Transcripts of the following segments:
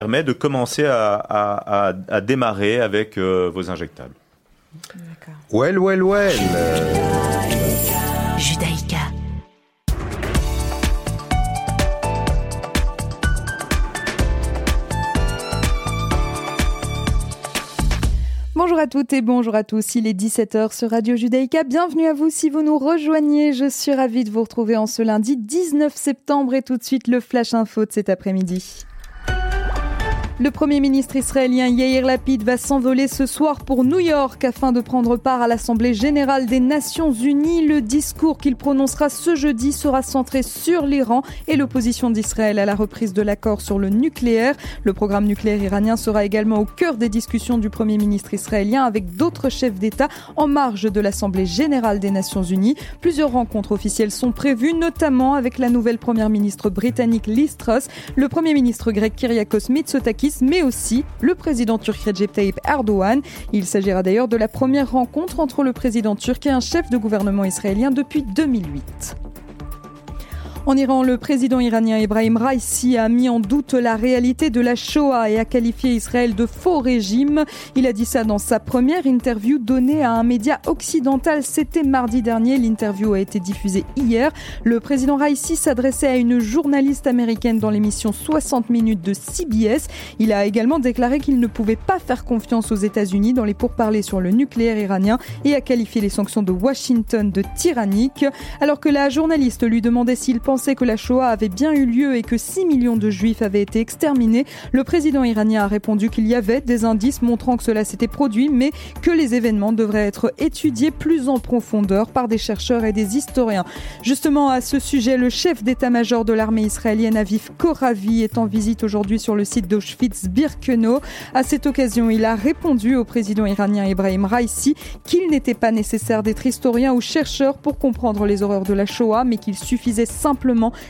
permet de commencer à, démarrer avec euh, vos injectables. Well, well, well. Judaïka. Bonjour à toutes et bonjour à tous. Il est 17h sur Radio Judaïka. Bienvenue à vous si vous nous rejoignez. Je suis ravie de vous retrouver en ce lundi 19 septembre et tout de suite le flash info de cet après-midi. Le Premier ministre israélien Yair Lapid va s'envoler ce soir pour New York afin de prendre part à l'Assemblée générale des Nations unies. Le discours qu'il prononcera ce jeudi sera centré sur l'Iran et l'opposition d'Israël à la reprise de l'accord sur le nucléaire. Le programme nucléaire iranien sera également au cœur des discussions du Premier ministre israélien avec d'autres chefs d'État en marge de l'Assemblée générale des Nations unies. Plusieurs rencontres officielles sont prévues, notamment avec la nouvelle Première ministre britannique Liz Truss, le Premier ministre grec Kyriakos Mitsotakis mais aussi le président turc Recep Tayyip Erdogan. Il s'agira d'ailleurs de la première rencontre entre le président turc et un chef de gouvernement israélien depuis 2008. En Iran, le président iranien Ibrahim Raisi a mis en doute la réalité de la Shoah et a qualifié Israël de faux régime. Il a dit ça dans sa première interview donnée à un média occidental. C'était mardi dernier. L'interview a été diffusée hier. Le président Raisi s'adressait à une journaliste américaine dans l'émission 60 minutes de CBS. Il a également déclaré qu'il ne pouvait pas faire confiance aux États-Unis dans les pourparlers sur le nucléaire iranien et a qualifié les sanctions de Washington de tyranniques. Alors que la journaliste lui demandait s'il pensait que la Shoah avait bien eu lieu et que 6 millions de juifs avaient été exterminés, le président iranien a répondu qu'il y avait des indices montrant que cela s'était produit, mais que les événements devraient être étudiés plus en profondeur par des chercheurs et des historiens. Justement, à ce sujet, le chef d'état-major de l'armée israélienne Aviv Koravi est en visite aujourd'hui sur le site d'Auschwitz-Birkenau. À cette occasion, il a répondu au président iranien Ibrahim Raisi qu'il n'était pas nécessaire d'être historien ou chercheur pour comprendre les horreurs de la Shoah, mais qu'il suffisait simplement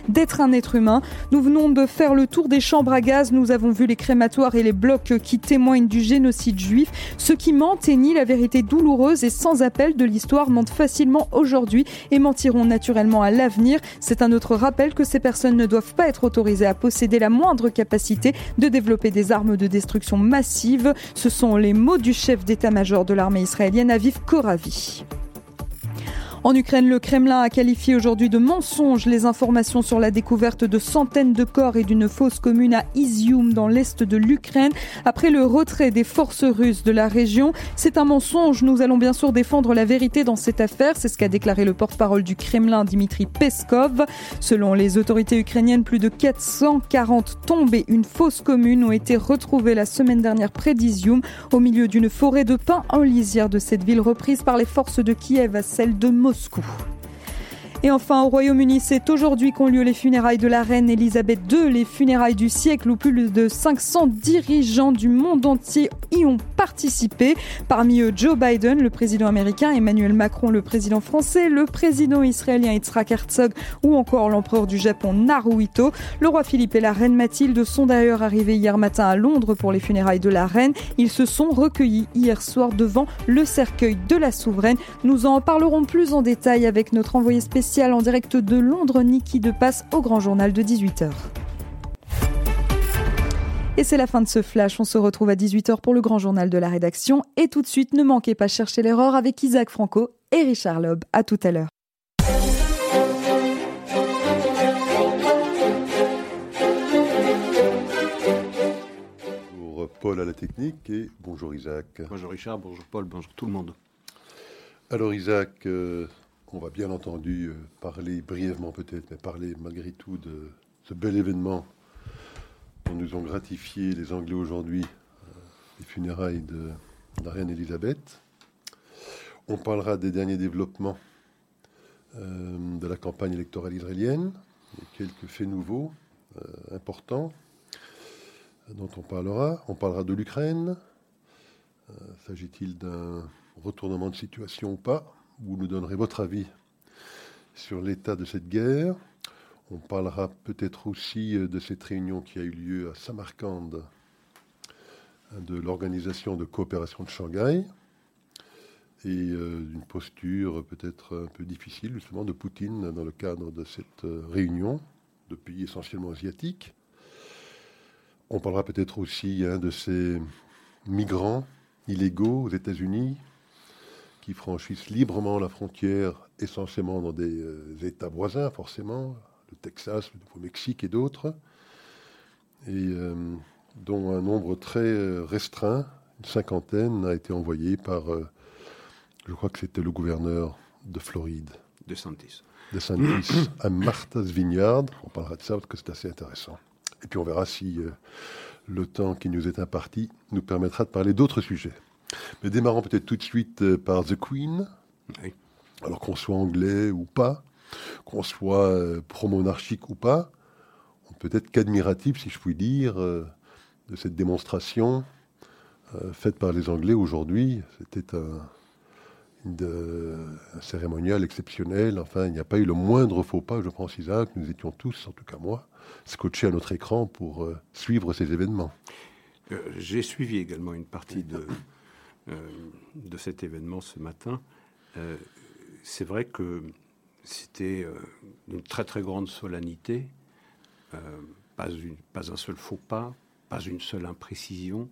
d'être un être humain. Nous venons de faire le tour des chambres à gaz, nous avons vu les crématoires et les blocs qui témoignent du génocide juif. Ceux qui mentent et nient la vérité douloureuse et sans appel de l'histoire mentent facilement aujourd'hui et mentiront naturellement à l'avenir. C'est un autre rappel que ces personnes ne doivent pas être autorisées à posséder la moindre capacité de développer des armes de destruction massive. Ce sont les mots du chef d'état-major de l'armée israélienne Aviv Koravi. En Ukraine, le Kremlin a qualifié aujourd'hui de mensonge les informations sur la découverte de centaines de corps et d'une fosse commune à Izium dans l'est de l'Ukraine après le retrait des forces russes de la région. C'est un mensonge. Nous allons bien sûr défendre la vérité dans cette affaire. C'est ce qu'a déclaré le porte-parole du Kremlin, Dimitri Peskov. Selon les autorités ukrainiennes, plus de 440 tombes et une fosse commune ont été retrouvées la semaine dernière près d'Izium, au milieu d'une forêt de pins en lisière de cette ville reprise par les forces de Kiev à celle de Moscou. Moscou. Et enfin, au Royaume-Uni, c'est aujourd'hui qu'ont lieu les funérailles de la reine Elisabeth II, les funérailles du siècle où plus de 500 dirigeants du monde entier y ont participé. Parmi eux, Joe Biden, le président américain, Emmanuel Macron, le président français, le président israélien Yitzhak Herzog ou encore l'empereur du Japon Naruhito. Le roi Philippe et la reine Mathilde sont d'ailleurs arrivés hier matin à Londres pour les funérailles de la reine. Ils se sont recueillis hier soir devant le cercueil de la souveraine. Nous en parlerons plus en détail avec notre envoyé spécial en direct de Londres, Niki de Passe au grand journal de 18h. Et c'est la fin de ce flash. On se retrouve à 18h pour le grand journal de la rédaction. Et tout de suite, ne manquez pas chercher l'erreur avec Isaac Franco et Richard Loeb. À tout à l'heure. Bonjour Paul à la technique et bonjour Isaac. Bonjour Richard, bonjour Paul, bonjour tout le monde. Alors Isaac, euh, on va bien entendu euh, parler brièvement peut-être, mais parler malgré tout de ce bel événement dont nous ont gratifié les Anglais aujourd'hui, euh, les funérailles de la reine Elisabeth. On parlera des derniers développements euh, de la campagne électorale israélienne, et quelques faits nouveaux importants dont on parlera. On parlera de l'Ukraine. S'agit-il d'un retournement de situation ou pas? Vous nous donnerez votre avis sur l'état de cette guerre. On parlera peut-être aussi euh, de cette réunion qui a eu lieu à Samarcande de l'organisation de coopération de Shanghai et euh, d'une posture peut-être un peu difficile justement de Poutine dans le cadre de cette euh, réunion de pays essentiellement asiatiques. On parlera peut-être aussi hein, de ces migrants illégaux aux États-Unis qui franchissent librement la frontière, essentiellement dans des euh, États voisins, forcément, le Texas, le Nouveau-Mexique et d'autres, et euh, dont un nombre très euh, restreint, une cinquantaine, a été envoyé par, je crois que c'était le gouverneur de Floride. De Santis. De Santis à Martha's Vineyard. On parlera de ça parce que c'est assez intéressant. Et puis on verra si le temps qui nous est imparti nous permettra de parler d'autres sujets. Mais démarrons peut-être tout de suite euh, par The Queen. Alors qu'on soit anglais ou pas, qu'on soit euh, pro-monarchique ou pas, on peut être qu'admiratif, si je puis dire, euh, de cette démonstration faite par les Anglais aujourd'hui. C'était un, un, cérémonial exceptionnel. Enfin, il n'y a pas eu le moindre faux pas, je pense, Isaac. Nous étions tous, en tout cas moi, scotchés à notre écran pour suivre ces événements. J'ai suivi également une partie de, de cet événement ce matin, euh, c'est vrai que c'était euh, une très très grande solennité, pas, un seul faux pas, pas une seule imprécision.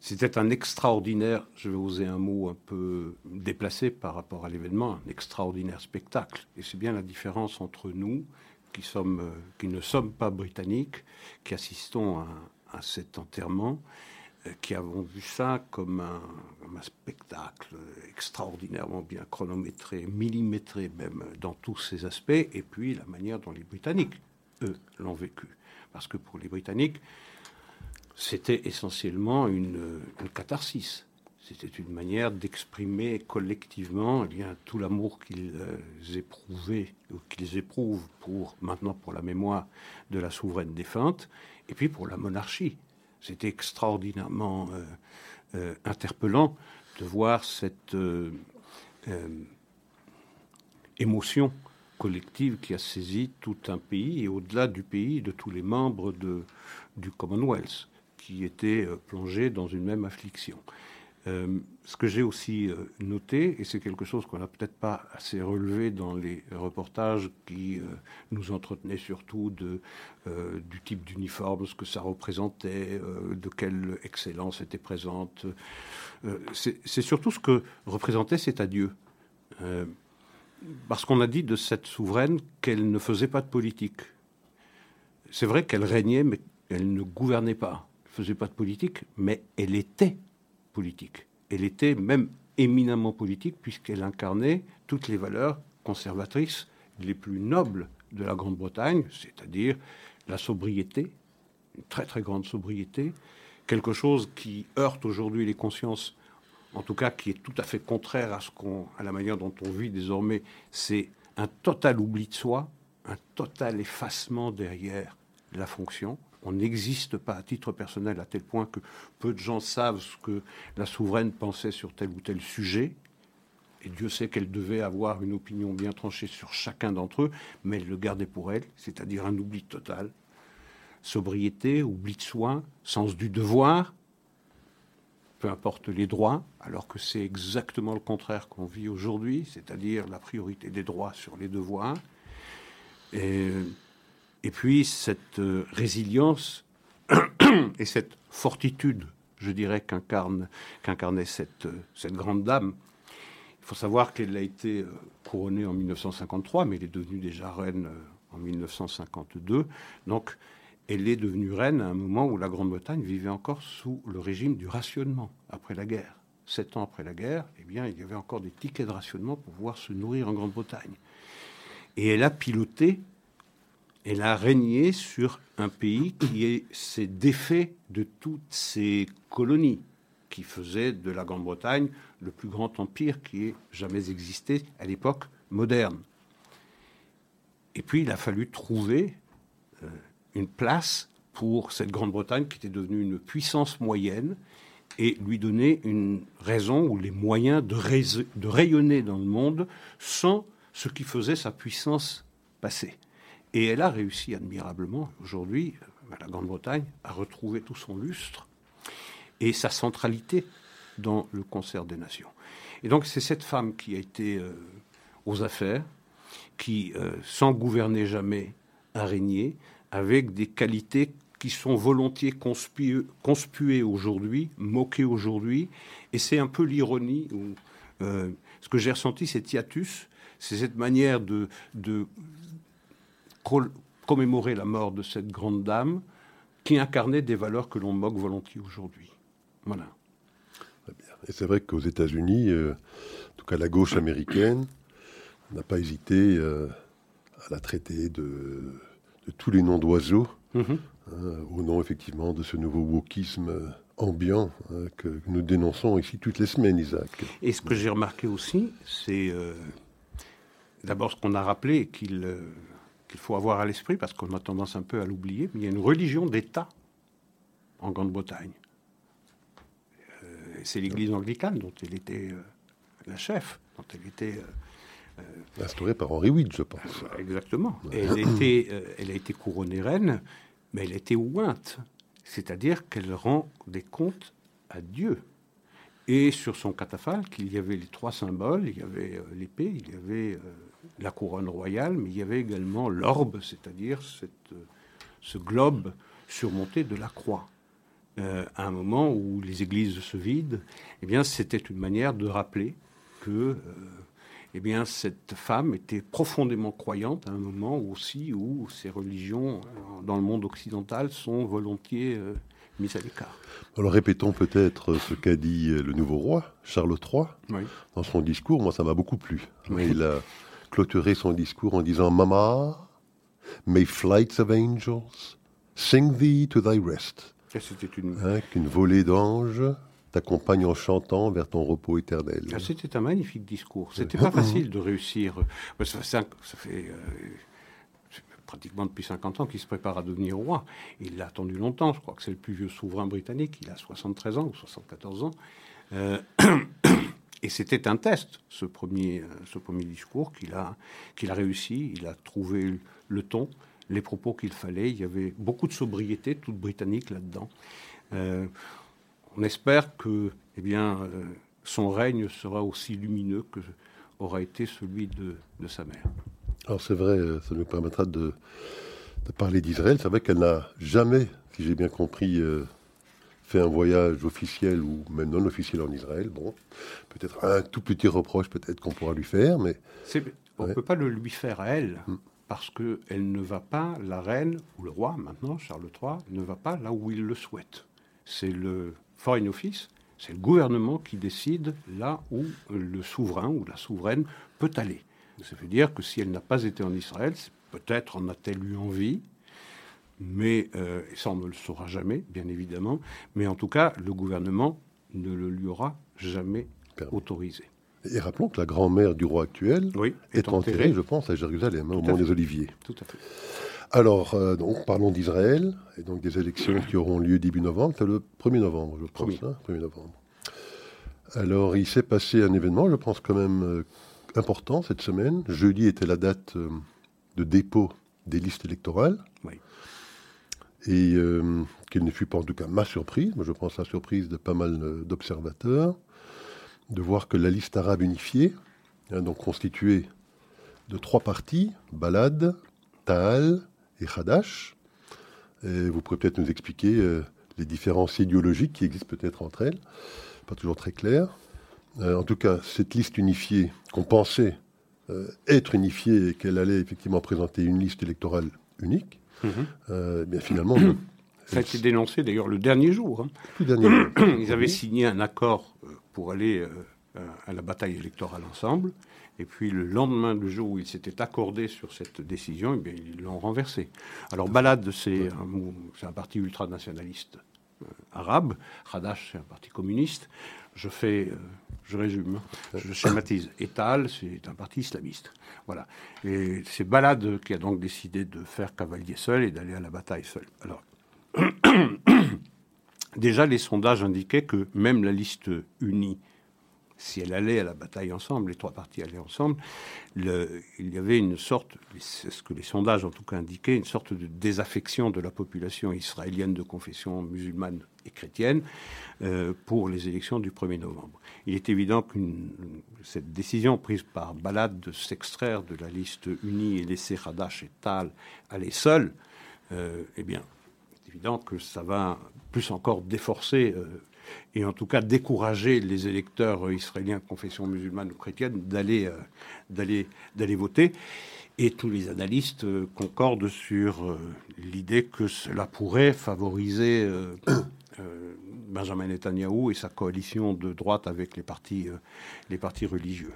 C'était un extraordinaire, je vais oser un mot un peu déplacé par rapport à l'événement, un extraordinaire spectacle. Et c'est bien la différence entre nous, qui, ne sommes pas britanniques, qui assistons à cet enterrement, qui avons vu ça comme un, spectacle extraordinairement bien chronométré, millimétré même dans tous ses aspects, et puis la manière dont les Britanniques, eux, l'ont vécu. Parce que pour les Britanniques, c'était essentiellement une, catharsis. C'était une manière d'exprimer collectivement eh bien, tout l'amour qu'ils euh, éprouvaient, ou qu'ils éprouvent pour, maintenant pour la mémoire de la souveraine défunte, et puis pour la monarchie. C'était extraordinairement euh, euh, interpellant de voir cette euh, émotion collective qui a saisi tout un pays et au-delà du pays, de tous les membres du Commonwealth qui étaient plongés dans une même affliction. Euh, ce que j'ai aussi euh, noté, et c'est quelque chose qu'on n'a peut-être pas assez relevé dans les reportages qui euh, nous entretenaient surtout du type d'uniforme, ce que ça représentait, de quelle excellence était présente, c'est surtout ce que représentait cet adieu. parce qu'on a dit de cette souveraine qu'elle ne faisait pas de politique. C'est vrai qu'elle régnait, mais elle ne gouvernait pas. Elle ne faisait pas de politique, mais elle était politique. Elle était même éminemment politique puisqu'elle incarnait toutes les valeurs conservatrices les plus nobles de la Grande-Bretagne, c'est-à-dire la sobriété, une très très grande sobriété, quelque chose qui heurte aujourd'hui les consciences, en tout cas qui est tout à fait contraire à, ce qu'on, à la manière dont on vit désormais, c'est un total oubli de soi, un total effacement derrière la fonction, on n'existe pas à titre personnel à tel point que peu de gens savent ce que la souveraine pensait sur tel ou tel sujet. Et Dieu sait qu'elle devait avoir une opinion bien tranchée sur chacun d'entre eux, mais elle le gardait pour elle, c'est-à-dire un oubli total. Sobriété, oubli de soi, sens du devoir, peu importe les droits, alors que c'est exactement le contraire qu'on vit aujourd'hui, c'est-à-dire la priorité des droits sur les devoirs. Et puis cette euh, résilience et cette fortitude, je dirais, qu'incarnait cette, euh, cette grande dame. Il faut savoir qu'elle a été euh, couronnée en 1953, mais elle est devenue déjà reine en 1952. Donc, elle est devenue reine à un moment où la Grande-Bretagne vivait encore sous le régime du rationnement après la guerre. Sept ans après la guerre, eh bien, il y avait encore des tickets de rationnement pour pouvoir se nourrir en Grande-Bretagne. Et elle a piloté elle a régné sur un pays qui s'est défait de toutes ces colonies, qui faisaient de la Grande-Bretagne le plus grand empire qui ait jamais existé à l'époque moderne. Et puis il a fallu trouver euh, une place pour cette Grande-Bretagne qui était devenue une puissance moyenne et lui donner une raison ou les moyens de, de rayonner dans le monde sans ce qui faisait sa puissance passée. Et elle a réussi admirablement, aujourd'hui, la Grande-Bretagne, à retrouver tout son lustre et sa centralité dans le concert des nations. Et donc c'est cette femme qui a été euh, aux affaires, qui, euh, sans gouverner jamais, a régné, avec des qualités qui sont volontiers conspués, aujourd'hui, moqués aujourd'hui. Et c'est un peu l'ironie. Euh, ce que j'ai ressenti, c'est hiatus, c'est cette manière de, de commémorer la mort de cette grande dame qui incarnait des valeurs que l'on moque volontiers aujourd'hui. Voilà. Et c'est vrai qu'aux États-Unis, euh, en tout cas la gauche américaine, n'a pas hésité euh, à la traiter de, tous les noms d'oiseaux, mhm. hein, au nom effectivement de ce nouveau wokisme ambiant hein, que nous dénonçons ici toutes les semaines, Isaac. Et ce que j'ai remarqué aussi, c'est euh, d'abord ce qu'on a rappelé qu'il qu'il faut avoir à l'esprit, parce qu'on a tendance un peu à l'oublier, mais il y a une religion d'État en Grande-Bretagne c'est l'église anglicane dont elle était euh, la chef, dont elle était. Euh, euh, Instaurée par Henri VIII, je pense. Exactement. Elle, était, elle a été couronnée reine, mais elle a été ointe, c'est-à-dire qu'elle rend des comptes à Dieu. Et sur son catafalque, il y avait les trois symboles, il y avait l'épée, il y avait la couronne royale, mais il y avait également l'orbe, c'est-à-dire ce globe surmonté de la croix. Euh, à un moment où les églises se vident, eh bien, c'était une manière de rappeler que euh, eh bien, cette femme était profondément croyante à un moment aussi où ces religions euh, dans le monde occidental sont volontiers mises à l'écart. Alors répétons peut-être ce qu'a dit le nouveau roi, Charles III, dans son discours. Moi, ça m'a beaucoup plu. Il a clôturé son discours en disant Mama, may flights of angels sing thee to thy rest. C'était une... Hein, qu'une volée d'anges t'accompagne en chantant vers ton repos éternel. Ah, c'était un magnifique discours. C'était pas facile de réussir. Ça, ça fait euh, pratiquement depuis 50 ans qu'il se prépare à devenir roi. Il l'a attendu longtemps. Je crois que c'est le plus vieux souverain britannique. Il a 73 ans ou 74 ans. Euh, et c'était un test, ce premier, euh, ce premier discours qu'il a, qu'il a réussi. Il a trouvé le ton les propos qu'il fallait. Il y avait beaucoup de sobriété, toute britannique là-dedans. Euh, on espère que eh bien, euh, son règne sera aussi lumineux que aura été celui de, sa mère. Alors c'est vrai, ça nous permettra de, parler d'Israël. C'est vrai qu'elle n'a jamais, si j'ai bien compris, fait un voyage officiel ou même non officiel en Israël. Bon, peut-être un tout petit reproche peut-être qu'on pourra lui faire, mais... On ne peut pas le lui faire à elle. Mm parce qu'elle ne va pas, la reine, ou le roi maintenant, Charles III, ne va pas là où il le souhaite. C'est le Foreign Office, c'est le gouvernement qui décide là où le souverain ou la souveraine peut aller. Ça veut dire que si elle n'a pas été en Israël, peut-être en a-t-elle eu envie, mais euh, ça on ne le saura jamais, bien évidemment, mais en tout cas, le gouvernement ne le lui aura jamais autorisé. Et rappelons que la grand-mère du roi actuel est, enterrée, je pense, à Jérusalem, au Mont des Oliviers. Tout à fait. Alors, euh, donc, parlons d'Israël et donc des élections qui auront lieu début novembre. C'est le 1er novembre, je pense. 1er hein, novembre. Alors, il s'est passé un événement, je pense, quand même euh, important cette semaine. Jeudi était la date de dépôt des listes électorales. Oui. Et qu'il ne fut pas, en tout cas, ma surprise, mais je pense la surprise de pas mal d'observateurs de voir que la liste arabe unifiée, hein, donc constituée de trois parties, Balad, Ta'al et Hadash, vous pourrez peut-être nous expliquer euh, les différences idéologiques qui existent peut-être entre elles, pas toujours très clair. Euh, en tout cas, cette liste unifiée, qu'on pensait euh, être unifiée et qu'elle allait effectivement présenter une liste électorale unique, mhm. bien finalement, Ça a été dénoncé d'ailleurs le dernier jour. Hein. Le dernier jour. Ils avaient signé un accord pour aller euh, à la bataille électorale ensemble. Et puis le lendemain du jour où ils s'étaient accordés sur cette décision, eh ils l'ont renversée. Alors Balad, c'est un, un, parti ultranationaliste euh, arabe. Hadash, c'est un parti communiste. Je fais, euh, je résume, hein. je schématise. Etal, c'est un parti islamiste. Voilà. Et c'est Balad qui a donc décidé de faire cavalier seul et d'aller à la bataille seul. Alors, déjà, les sondages indiquaient que même la liste unie si elle allait à la bataille ensemble, les trois parties allaient ensemble, il y avait une sorte, c'est ce que les sondages en tout cas indiquaient, une sorte de désaffection de la population israélienne de confession musulmane et chrétienne euh, pour les élections du 1er novembre. Il est évident que cette décision prise par Balad de s'extraire de la liste unie et laisser Hadash et Tal aller seuls, euh, eh bien, évident que ça va plus encore déforcer et en tout cas décourager les électeurs israéliens de confession musulmane ou chrétienne d'aller d'aller d'aller voter. Et tous les analystes concordent sur l'idée que cela pourrait favoriser Benjamin Netanyahou et sa coalition de droite avec les partis, euh, les partis religieux.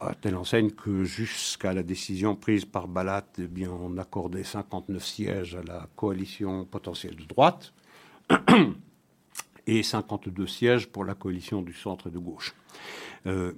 À telle enseigne que jusqu'à la décision prise par Balat, eh bien, on accordait 59 sièges à la coalition potentielle de droite et 52 sièges pour la coalition du centre et de gauche. Euh,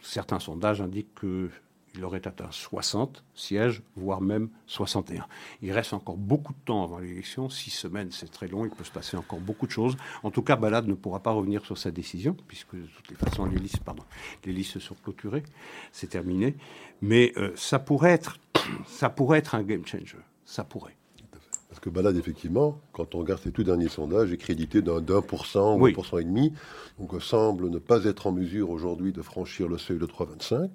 certains sondages indiquent que il aurait atteint 60 sièges, voire même 61. Il reste encore beaucoup de temps avant l'élection. Six semaines, c'est très long. Il peut se passer encore beaucoup de choses. En tout cas, Balad ne pourra pas revenir sur sa décision, puisque de toutes les façons, les listes, pardon, les listes sont clôturées. C'est terminé. Mais euh, ça, pourrait être, ça pourrait être un game changer. Ça pourrait. Parce que Balade, effectivement, quand on regarde ses tout derniers sondages, est crédité d'un 1% ou 1% et demi, donc euh, semble ne pas être en mesure aujourd'hui de franchir le seuil de 3,25. Il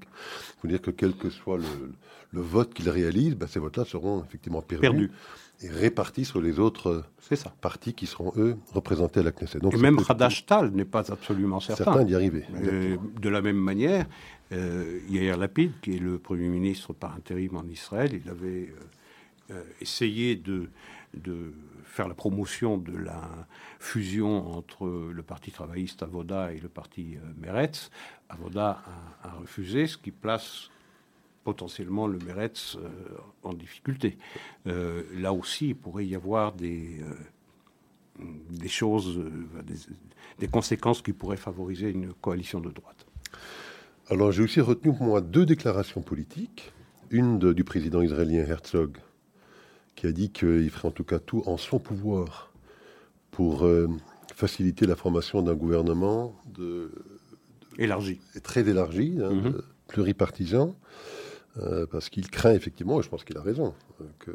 faut dire que quel que soit le, vote qu'il réalise, ben, ces votes-là seront effectivement perdus. Et répartis sur les autres ça. partis qui seront, eux, représentés à la Knesset. Donc, et même Hadash Tal n'est pas absolument certain. Certain d'y arriver. Euh, de la même manière, euh, Yair Lapid, qui est le Premier ministre par intérim en Israël, il avait... Euh, euh, essayer de, faire la promotion de la fusion entre le Parti travailliste Avoda et le Parti euh, Meretz. Avoda a, refusé, ce qui place potentiellement le Meretz euh, en difficulté. là aussi, il pourrait y avoir des, choses, des, conséquences qui pourraient favoriser une coalition de droite. Alors j'ai aussi retenu pour moi deux déclarations politiques. Une du président israélien Herzog qui a dit qu'il ferait en tout cas tout en son pouvoir pour euh, faciliter la formation d'un gouvernement de, élargi, très élargi, hein, mhm. pluripartisan, euh, parce qu'il craint effectivement, et je pense qu'il a raison, euh, que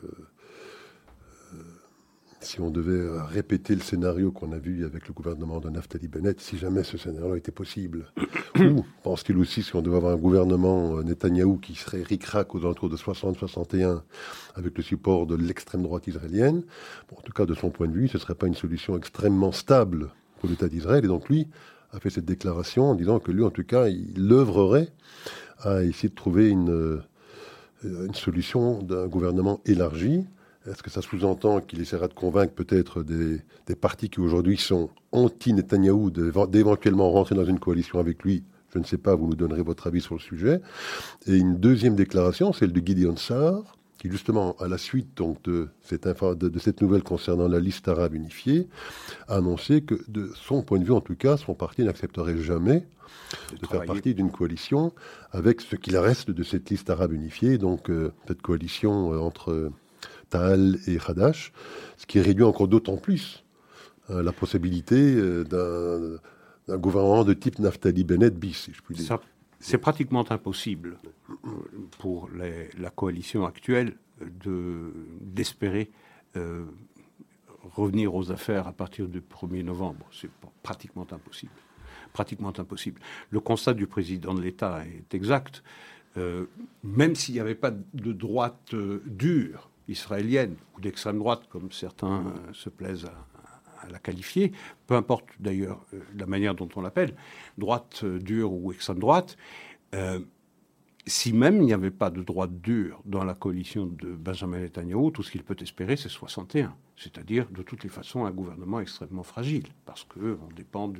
si on devait euh, répéter le scénario qu'on a vu avec le gouvernement de Naftali Bennett, si jamais ce scénario était possible, ou pense-t-il aussi si on devait avoir un gouvernement euh, Netanyahou qui serait ric-rac aux alentours de 60-61 avec le support de l'extrême droite israélienne, en tout cas de son point de vue, ce ne serait pas une solution extrêmement stable pour l'État d'Israël. Et donc lui a fait cette déclaration en disant que lui, en tout cas, il œuvrerait à essayer de trouver une, euh, une solution d'un gouvernement élargi est-ce que ça sous-entend qu'il essaiera de convaincre peut-être des, partis qui aujourd'hui sont anti-Netanyahou d'éventuellement rentrer dans une coalition avec lui? Je ne sais pas, vous nous donnerez votre avis sur le sujet. Et une deuxième déclaration, celle de Gideon Sar, qui justement, à la suite donc, de, cette de, cette nouvelle concernant la liste arabe unifiée, a annoncé que, de son point de vue en tout cas, son parti n'accepterait jamais de, faire partie d'une coalition avec ce qu'il reste de cette liste arabe unifiée, donc euh, cette coalition euh, entre Tal et Hadash, ce qui réduit encore d'autant plus euh, la possibilité euh, d'un gouvernement de type Naftali Bennett bis, si je puis dire. C'est pratiquement impossible pour la coalition actuelle d'espérer euh, revenir aux affaires à partir du 1er novembre. C'est pratiquement impossible. Pratiquement impossible. Le constat du président de l'État est exact. même s'il n'y avait pas de droite dure israélienne ou d'extrême droite, comme certains euh, se plaisent à, la qualifier, peu importe d'ailleurs euh, la manière dont on l'appelle, droite euh, dure ou extrême droite, si même il n'y avait pas de droite dure dans la coalition de Benjamin Netanyahu, tout ce qu'il peut espérer, c'est 61. C'est-à-dire, de toutes les façons, un gouvernement extrêmement fragile, parce qu'on dépend,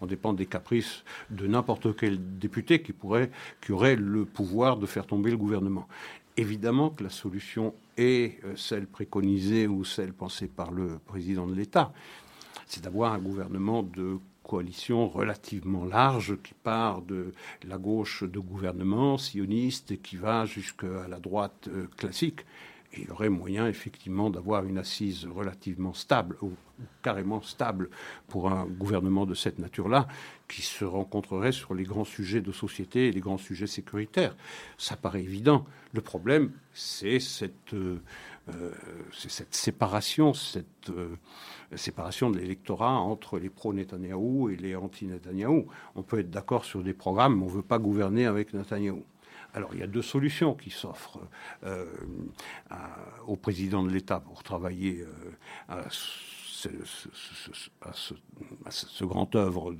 on dépend des caprices de n'importe quel député qui, pourrait, qui aurait le pouvoir de faire tomber le gouvernement. Évidemment que la solution est euh, celle préconisée ou celle pensée par le président de l'État. C'est d'avoir un gouvernement de coalition relativement large qui part de la gauche de gouvernement sioniste et qui va jusqu'à la droite euh, classique. Il y aurait moyen effectivement d'avoir une assise relativement stable, ou carrément stable, pour un gouvernement de cette nature-là, qui se rencontrerait sur les grands sujets de société et les grands sujets sécuritaires. Ça paraît évident. Le problème, c'est cette, euh, euh, séparation, cette euh, séparation de l'électorat entre les pro-Netanyahou et les anti-Netanyahou. On peut être d'accord sur des programmes, on ne veut pas gouverner avec Netanyahou. Alors il y a deux solutions qui s'offrent au président de l'État pour travailler à à ce, grand œuvre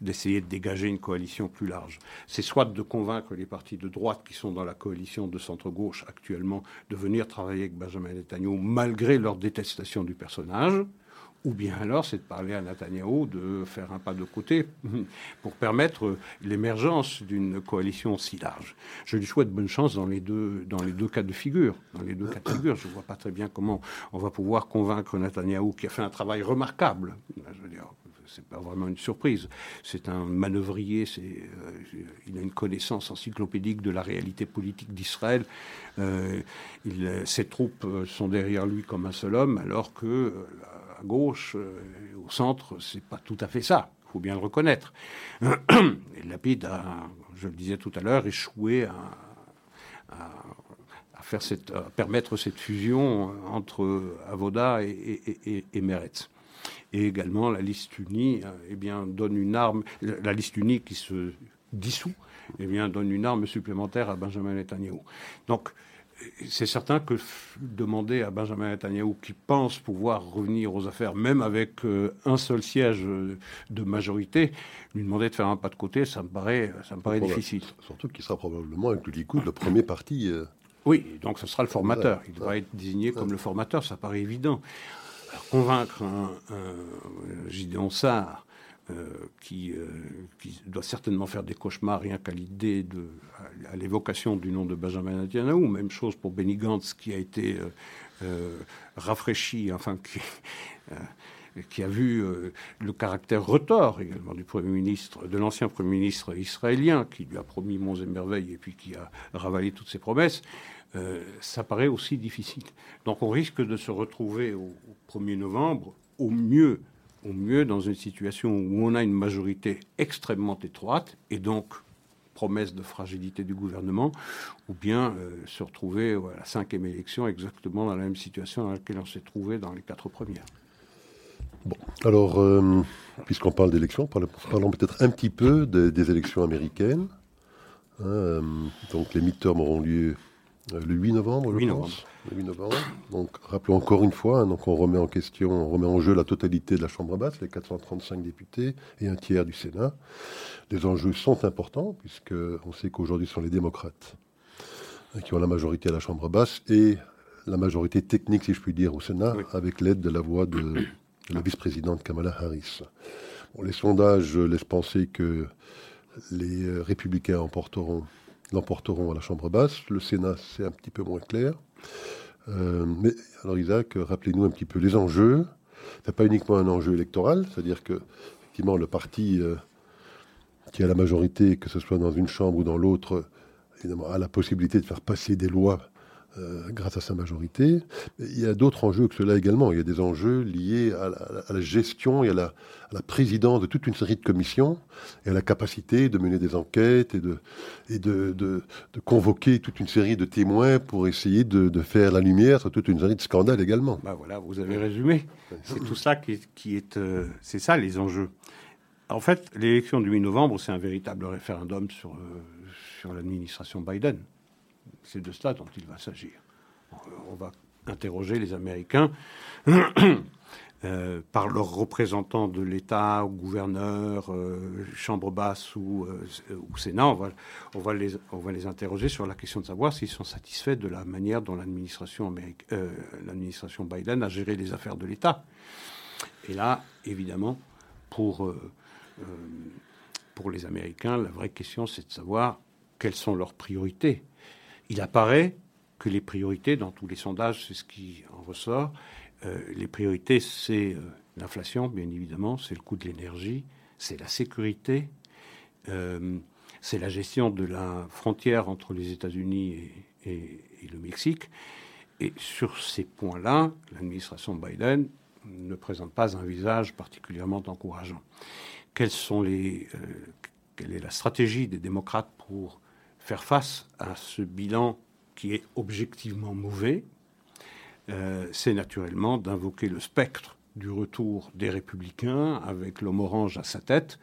d'essayer de, dégager une coalition plus large. C'est soit de convaincre les partis de droite qui sont dans la coalition de centre-gauche actuellement de venir travailler avec Benjamin Netanyahu malgré leur détestation du personnage, ou bien alors c'est de parler à Netanyahou de faire un pas de côté pour permettre l'émergence d'une coalition si large. Je lui souhaite bonne chance dans les deux, dans les deux cas de figure. Dans les deux cas de figure, je ne vois pas très bien comment on va pouvoir convaincre Netanyahou, qui a fait un travail remarquable. Je veux dire, c'est pas vraiment une surprise. C'est un manœuvrier, euh, il a une connaissance encyclopédique de la réalité politique d'Israël. Euh, ses troupes sont derrière lui comme un seul homme, alors que euh, gauche, euh, au centre, c'est pas tout à fait ça. Il faut bien le reconnaître. Et Lapide a, je le disais tout à l'heure, échoué à, faire cette, permettre cette fusion entre Avoda et, et, Meretz. Et également, la liste unie eh bien, donne une arme, la liste unie qui se dissout, eh bien, donne une arme supplémentaire à Benjamin Netanyahu. Donc, c'est certain que demander à Benjamin Netanyahu, qui pense pouvoir revenir aux affaires, même avec euh, un seul siège euh, de majorité, lui demander de faire un pas de côté, ça me paraît, ça me paraît difficile. Surtout qu'il sera probablement avec le Likoud le premier parti. Euh, oui, donc ce sera le formateur. Il devra être désigné comme le formateur, ça paraît évident. convaincre un, un Gideon Sarr euh, qui, euh, qui, doit certainement faire des cauchemars rien qu'à l'idée de, à, l'évocation du nom de Benjamin Netanyahu. Même chose pour Benny Gantz qui a été euh, rafraîchi, enfin qui, qui a vu le caractère retors également du Premier ministre, de l'ancien Premier ministre israélien, qui lui a promis monts et merveilles et puis qui a ravalé toutes ses promesses. ça paraît aussi difficile. Donc on risque de se retrouver au 1er novembre, au mieux au mieux dans une situation où on a une majorité extrêmement étroite et donc promesse de fragilité du gouvernement, ou bien euh, se retrouver à la cinquième élection exactement dans la même situation dans laquelle on s'est trouvé dans les quatre premières. Bon, alors, euh, puisqu'on parle d'élections, parlons, peut-être un petit peu des, élections américaines. Euh, donc, les midterms auront lieu le 8 novembre, je pense. Le 8 novembre. Donc, rappelons encore une fois, hein, donc on remet en question, on remet en jeu la totalité de la Chambre basse, les 435 députés et un tiers du Sénat. Les enjeux sont importants, puisque on sait qu'aujourd'hui ce sont les démocrates hein, qui ont la majorité à la Chambre basse et la majorité technique, si je puis dire, au Sénat, avec l'aide de la voix de, la vice-présidente Kamala Harris. les sondages laissent penser que les euh, républicains emporteront l'emporteront à la Chambre basse. Le Sénat, c'est un petit peu moins clair. Euh, mais alors Isaac, rappelez-nous un petit peu les enjeux. Ce n'est pas uniquement un enjeu électoral, c'est-à-dire que effectivement le parti euh, qui a la majorité, que ce soit dans une chambre ou dans l'autre, a la possibilité de faire passer des lois euh, grâce à sa majorité. il y a d'autres enjeux que cela également. Il y a des enjeux liés à la, gestion et à la, présidence de toute une série de commissions et à la capacité de mener des enquêtes et de, convoquer toute une série de témoins pour essayer de, faire la lumière sur toute une série de scandales également. Bah voilà, vous avez résumé. C'est tout ça qui, est... Euh, c'est ça les enjeux. En fait, l'élection du 8 novembre, c'est un véritable référendum sur, euh, sur l'administration Biden. C'est de cela dont il va s'agir. On va interroger les Américains euh, par leurs représentants de l'État, gouverneur, euh, chambre basse ou, euh, Sénat. On va, les, interroger sur la question de savoir s'ils sont satisfaits de la manière dont l'administration, Biden a géré les affaires de l'État. Et là, évidemment, pour les Américains, la vraie question, c'est de savoir quelles sont leurs priorités il apparaît que les priorités, dans tous les sondages, c'est ce qui en ressort, euh, les priorités, c'est euh, l'inflation, bien évidemment, c'est le coût de l'énergie, c'est la sécurité, euh, c'est la gestion de la frontière entre les États-Unis et, le Mexique. Et sur ces points-là, l'administration Biden ne présente pas un visage particulièrement encourageant. Quelle est la stratégie des démocrates pour faire face à ce bilan qui est objectivement mauvais, euh, c'est naturellement d'invoquer le spectre du retour des républicains avec l'homme orange à sa tête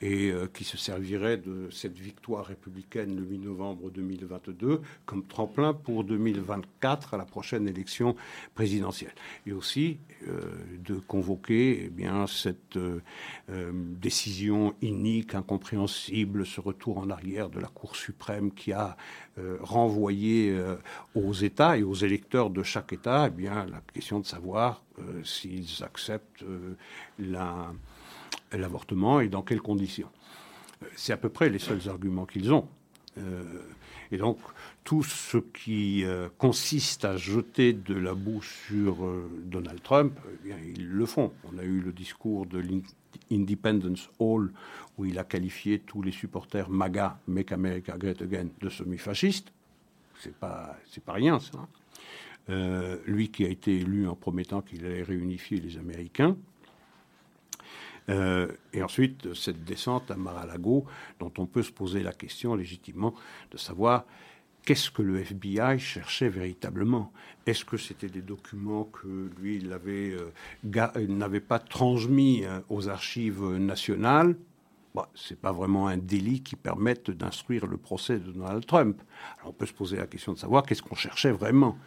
et euh, qui se servirait de cette victoire républicaine le 8 novembre 2022 comme tremplin pour 2024 à la prochaine élection présidentielle. Et aussi euh, de convoquer eh bien, cette euh, décision inique, incompréhensible, ce retour en arrière de la Cour suprême qui a renvoyé aux États et aux électeurs de chaque État eh bien, la question de savoir euh, s'ils acceptent euh, l'avortement et dans quelles conditions. Euh, c'est à peu près les seuls arguments qu'ils ont. et donc, tout ce qui consiste à jeter de la boue sur Donald Trump, eh bien, ils le font. On a eu le discours de l'Independence Hall où il a qualifié tous les supporters MAGA, Make America Great Again, de semi-fascistes. C'est pas, c'est pas rien, ça. Hein. Euh, lui qui a été élu en promettant qu'il allait réunifier les Américains. Euh, et ensuite, cette descente à Mar-a-Lago, dont on peut se poser la question légitimement de savoir qu'est-ce que le FBI cherchait véritablement? Est-ce que c'était des documents que lui, il euh, n'avait pas transmis aux archives nationales? Bah, ce n'est pas vraiment un délit qui permette d'instruire le procès de Donald Trump. Alors on peut se poser la question de savoir qu'est-ce qu'on cherchait vraiment.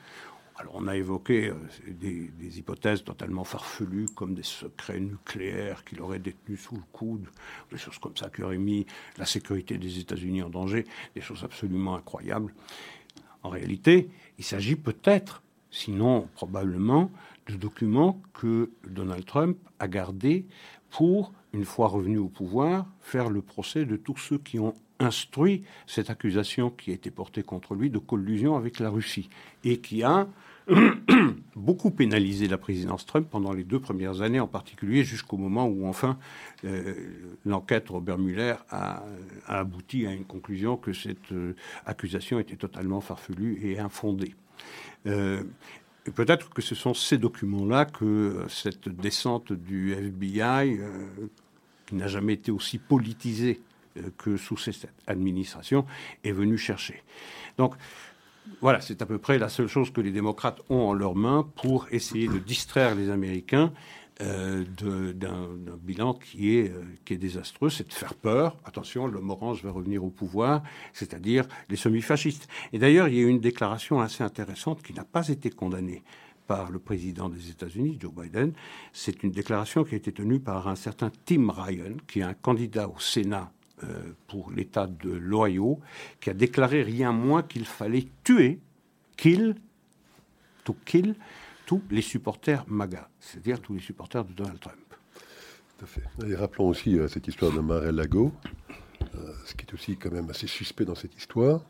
Alors on a évoqué euh, des, hypothèses totalement farfelues comme des secrets nucléaires qu'il aurait détenus sous le coude, des choses comme ça qui auraient mis la sécurité des États-Unis en danger, des choses absolument incroyables. En réalité, il s'agit peut-être, sinon probablement, de documents que Donald Trump a gardés pour, une fois revenu au pouvoir, faire le procès de tous ceux qui ont instruit cette accusation qui a été portée contre lui de collusion avec la Russie et qui a beaucoup pénalisé la présidence Trump pendant les deux premières années, en particulier jusqu'au moment où enfin euh, l'enquête Robert Mueller a, abouti à une conclusion que cette euh, accusation était totalement farfelue et infondée. Euh, peut-être que ce sont ces documents-là que cette descente du FBI, qui n'a jamais été aussi politisée que sous cette administration, est venue chercher. Donc, voilà, c'est à peu près la seule chose que les démocrates ont en leurs mains pour essayer de distraire les Américains euh, d'un bilan qui est, euh, qui est désastreux, c'est de faire peur. Attention, l'homme orange va revenir au pouvoir, c'est-à-dire les semi-fascistes. Et d'ailleurs, il y a une déclaration assez intéressante qui n'a pas été condamnée par le président des États-Unis, Joe Biden. C'est une déclaration qui a été tenue par un certain Tim Ryan, qui est un candidat au Sénat euh, pour l'État de l'Ohio, qui a déclaré rien moins qu'il fallait tuer, kill, to kill, tous les supporters MAGA, c'est-à-dire tous les supporters de Donald Trump. Tout à fait. Et rappelons aussi euh, cette histoire de Mar-a-Lago. Euh, ce qui est aussi quand même assez suspect dans cette histoire,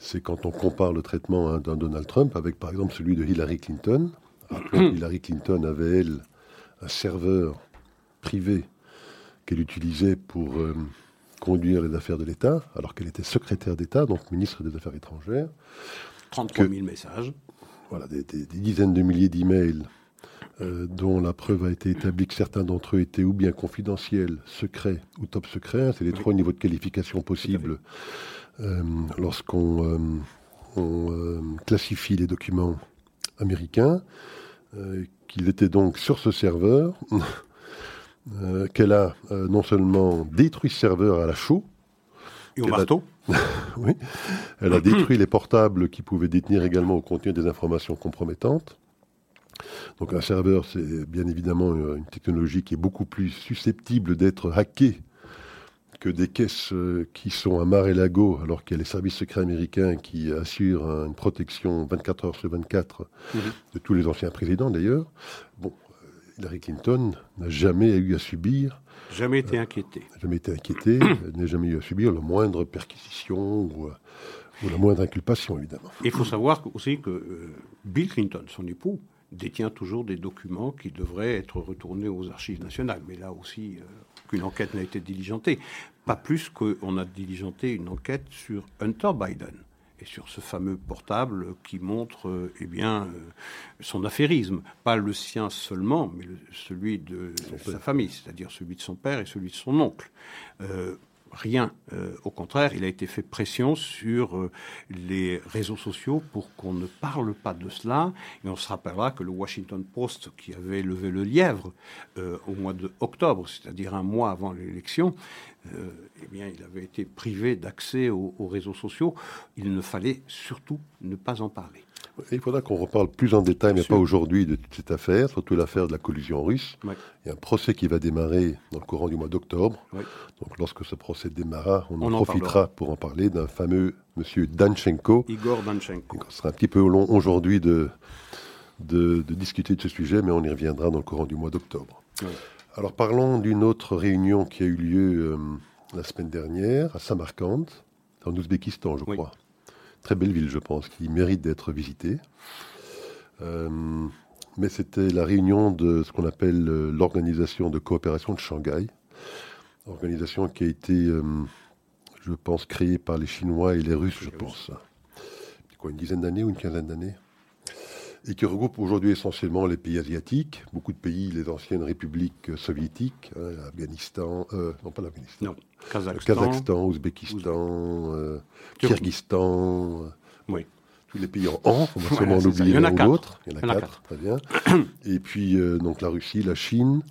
c'est quand on compare le traitement hein, d'un Donald Trump avec par exemple celui de Hillary Clinton. Rappelons Hillary Clinton avait, elle, un serveur privé qu'elle utilisait pour conduire les affaires de l'État, alors qu'elle était secrétaire d'État, donc ministre des Affaires étrangères. 33 000 messages. Voilà, des, dizaines de milliers d'emails euh, dont la preuve a été établie que certains d'entre eux étaient ou bien confidentiels, secrets ou top secrets. C'est les trois niveaux de qualification possibles euh, lorsqu'on euh, classifie les documents américains. qu'ils étaient donc sur ce serveur Euh, qu'elle a euh, non seulement détruit ce serveur à la chaux, et au marteau. oui, elle a détruit les portables qui pouvaient détenir également au contenu des informations compromettantes. Donc un serveur, c'est bien évidemment une technologie qui est beaucoup plus susceptible d'être hackée que des caisses euh, qui sont à mar et lago, alors qu'il y a les services secrets américains qui assurent une protection 24 heures sur 24 mhm. de tous les anciens présidents d'ailleurs. Bon, Hillary Clinton n'a jamais eu à subir. Jamais été inquiété. jamais été inquiété, n'a jamais eu à subir la moindre perquisition ou, la moindre inculpation, évidemment. Il faut savoir aussi que euh, Bill Clinton, son époux, détient toujours des documents qui devraient être retournés aux archives nationales. Mais là aussi, euh, qu'une enquête n'a été diligentée. Pas plus qu'on a diligenté une enquête sur Hunter Biden et sur ce fameux portable qui montre euh, eh bien, euh, son affairisme. Pas le sien seulement, mais celui de sa famille, c'est-à-dire celui de son père et celui de son oncle. Euh, Rien. Euh, au contraire, il a été fait pression sur euh, les réseaux sociaux pour qu'on ne parle pas de cela. Et on se rappellera que le Washington Post, qui avait levé le lièvre euh, au mois d'octobre, c'est-à-dire un mois avant l'élection, eh bien, il avait été privé d'accès aux réseaux sociaux. Il ne fallait surtout ne pas en parler. Il faudra qu'on reparle plus en détail, mais pas aujourd'hui, de toute cette affaire, surtout l'affaire de la collusion russe. Il y a un procès qui va démarrer dans le courant du mois d'octobre. Donc lorsque ce procès démarrera, on, en, profitera pour en parler d'un fameux monsieur Danchenko. Igor Danchenko. Ce sera un petit peu long aujourd'hui de, de, discuter de ce sujet, mais on y reviendra dans le courant du mois d'octobre. Alors parlons d'une autre réunion qui a eu lieu euh, la semaine dernière à Samarkand, en Ouzbékistan, je crois. Très belle ville, je pense, qui mérite d'être visitée. Euh, mais c'était la réunion de ce qu'on appelle euh, l'Organisation de coopération de Shanghai. Organisation qui a été, euh, je pense, créée par les Chinois et les Russes, je pense. Quoi, une dizaine d'années ou une quinzaine d'années et qui regroupe aujourd'hui essentiellement les pays asiatiques, beaucoup de pays, les anciennes républiques soviétiques, hein, l'Afghanistan, non pas l'Afghanistan, non, Kazakhstan, Kazakhstan Ouzbékistan, euh, Kyrgyzstan, euh, oui. tous les pays en an, on va sûrement en oublier l'un ou l'autre. Il y en a quatre, très bien. et puis euh, donc la Russie, la Chine,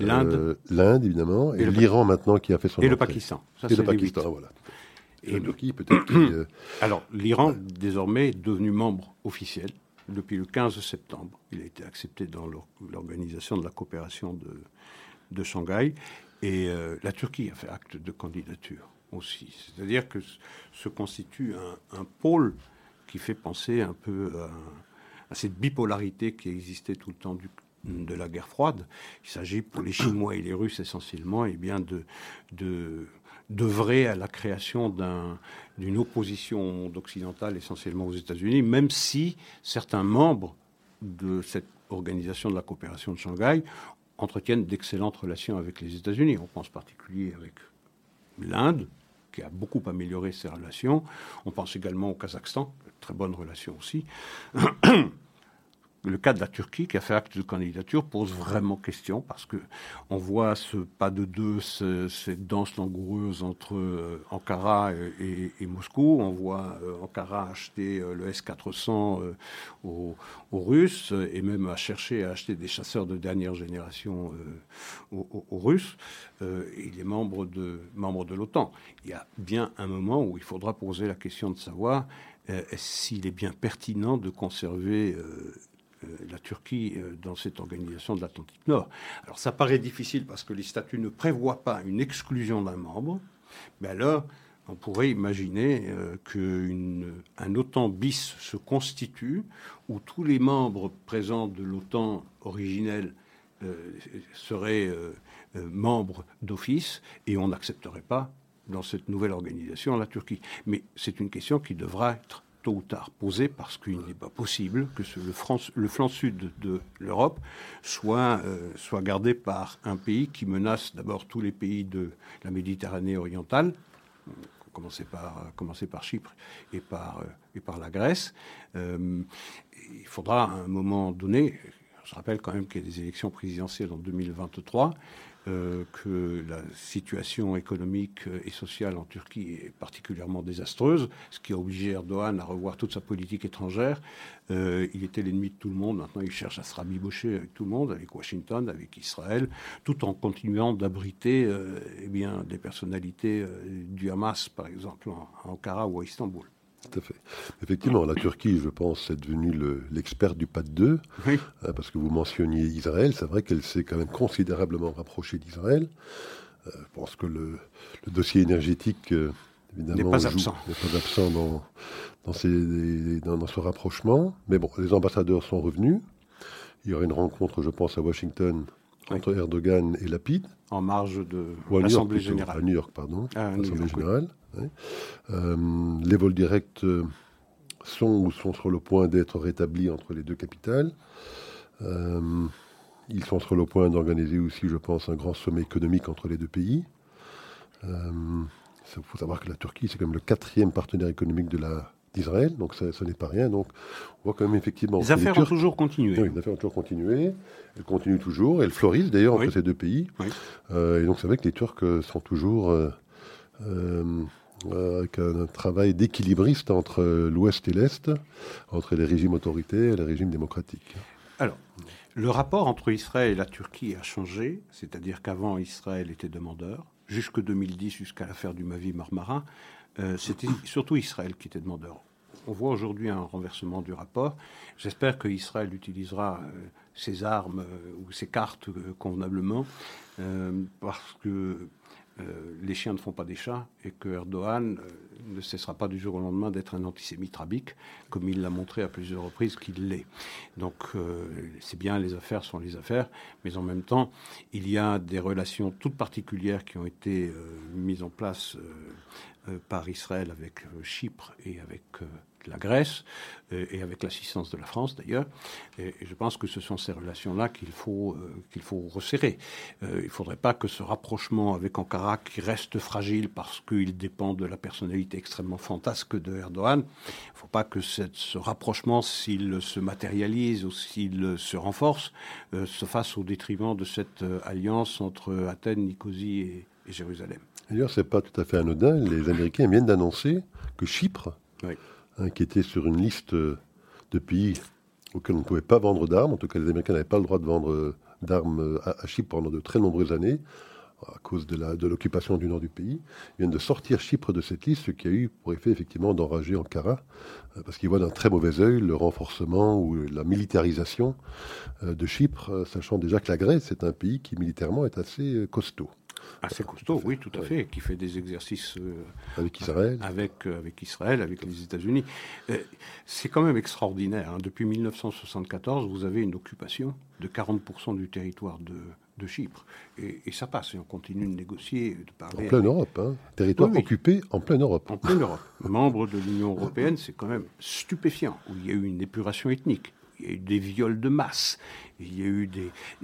l'Inde, l'Inde évidemment, et, l'Iran maintenant qui a fait son et le Pakistan. Ça, et le Pakistan, voilà. Et, le Turquie peut-être. Alors l'Iran désormais est devenu membre officiel depuis le 15 septembre. Il a été accepté dans l'organisation de la coopération de, de Shanghai. Et euh, la Turquie a fait acte de candidature aussi. C'est-à-dire que se constitue un, pôle qui fait penser un peu à, cette bipolarité qui existait tout le temps de la guerre froide. Il s'agit pour les Chinois et les Russes essentiellement et eh bien de, d'œuvrer à la création d'une opposition au monde occidental, essentiellement aux États-Unis, même si certains membres de cette organisation de la coopération de Shanghai entretiennent d'excellentes relations avec les États-Unis. On pense en particulier avec l'Inde, qui a beaucoup amélioré ses relations. On pense également au Kazakhstan, très bonne relation aussi. le cas de la Turquie, qui a fait acte de candidature, pose vraiment question parce que on voit ce pas de deux, cette danse langoureuse entre euh, Ankara et, Moscou. On voit euh, Ankara acheter euh, le S-400 aux, Russes et même à chercher à acheter des chasseurs de dernière génération aux, Russes. il est membre de, de l'OTAN. Il y a bien un moment où il faudra poser la question de savoir s'il est bien pertinent de conserver la Turquie euh, dans cette organisation de l'Atlantique Nord. Alors ça paraît difficile parce que les statuts ne prévoient pas une exclusion d'un membre, mais alors on pourrait imaginer euh, qu'un OTAN bis se constitue où tous les membres présents de l'OTAN originelle seraient membres d'office et on n'accepterait pas dans cette nouvelle organisation la Turquie. Mais c'est une question qui devra être tôt ou tard posé parce qu'il n'est pas possible que le, flanc sud de l'Europe soit, euh, soit gardé par un pays qui menace d'abord tous les pays de la Méditerranée orientale, commencer par, par Chypre et par, euh, et par la Grèce. Euh, il faudra à un moment donné, je rappelle quand même qu'il y a des élections présidentielles en 2023, euh, que la situation économique et sociale en Turquie est particulièrement désastreuse, ce qui a obligé Erdogan à revoir toute sa politique étrangère. Euh, il était l'ennemi de tout le monde, maintenant il cherche à se rabibocher avec tout le monde, avec Washington, avec Israël, tout en continuant d'abriter euh, eh bien, des personnalités du Hamas, par exemple, en Ankara ou à Istanbul. Tout à fait. Effectivement, la Turquie, je pense, est devenue l'expert du pas de deux, hein, parce que vous mentionniez Israël. C'est vrai qu'elle s'est quand même considérablement rapprochée d'Israël. Euh, je pense que le, dossier énergétique, euh, évidemment, n'est pas absent, pas absent dans, dans, ce rapprochement. Mais bon, les ambassadeurs sont revenus. Il y aura une rencontre, je pense, à Washington entre Erdogan et Lapid. En marge de l'Assemblée générale. À New York, pardon. Ah, L'Assemblée générale. Euh, les vols directs euh, sont ou sont sur le point d'être rétablis entre les deux capitales. Euh, ils sont sur le point d'organiser aussi, je pense, un grand sommet économique entre les deux pays. Il faut savoir que la Turquie, c'est quand même le quatrième partenaire économique de la, d'Israël, donc ça, n'est pas rien. Donc on voit quand même effectivement. Les affaires ont toujours continué. Oui, les affaires ont toujours continué. Elles continuent toujours. Elles fleurissent d'ailleurs entre ces deux pays. et donc c'est vrai que les Turcs sont toujours avec un, travail d'équilibriste entre l'Ouest et l'Est, entre les régimes autoritaires et les régimes démocratiques. Alors, le rapport entre Israël et la Turquie a changé, c'est-à-dire qu'avant Israël était demandeur, jusque 2010, jusqu'à l'affaire du Mavi Marmara, euh, c'était surtout Israël qui était demandeur. On voit aujourd'hui un renversement du rapport. J'espère qu'Israël utilisera euh, ses armes euh, ou ses cartes convenablement, parce que euh, les chiens ne font pas des chats et que Erdogan euh, ne cessera pas du jour au lendemain d'être un antisémite rabique, comme il l'a montré à plusieurs reprises qu'il l'est. Donc euh, c'est bien, les affaires sont les affaires, mais en même temps, il y a des relations toutes particulières qui ont été mises en place par Israël avec Chypre et avec la Grèce, euh, et avec l'assistance de la France d'ailleurs. Et, je pense que ce sont ces relations-là qu'il faut, euh, qu'il faut resserrer. Euh, il ne faudrait pas que ce rapprochement avec Ankara, qui reste fragile parce qu'il dépend de la personnalité extrêmement fantasque de Erdogan, il ne faut pas que cette, ce rapprochement, s'il se matérialise ou s'il se renforce, se fasse au détriment de cette alliance entre Athènes, Nicosie et, Jérusalem. D'ailleurs, ce n'est pas tout à fait anodin. Les Américains viennent d'annoncer que Chypre oui. Qui était sur une liste de pays auxquels on ne pouvait pas vendre d'armes. En tout cas, les Américains n'avaient pas le droit de vendre euh, d'armes euh, à, Chypre pendant de très nombreuses années à cause de l'occupation du nord du pays, viennent de sortir Chypre de cette liste, ce qui a eu pour effet effectivement d'enrager Ankara, euh, parce qu'ils voient d'un très mauvais œil le renforcement ou la militarisation de Chypre, sachant déjà que la Grèce est un pays qui militairement est assez costaud. Assez costaud, oui, tout à fait, qui fait des exercices euh, avec Israël, avec, euh, avec Israël, avec les États-Unis. Euh, c'est quand même extraordinaire. Hein. Depuis 1974, vous avez une occupation de 40% du territoire de, de Chypre. Et, ça passe, et on continue de négocier, de parler. En pleine Europe, hein. territoire occupé en pleine Europe. En pleine Europe. Membre de l'Union européenne, c'est quand même stupéfiant, où il y a eu une épuration ethnique il y a eu des viols de masse, il y a eu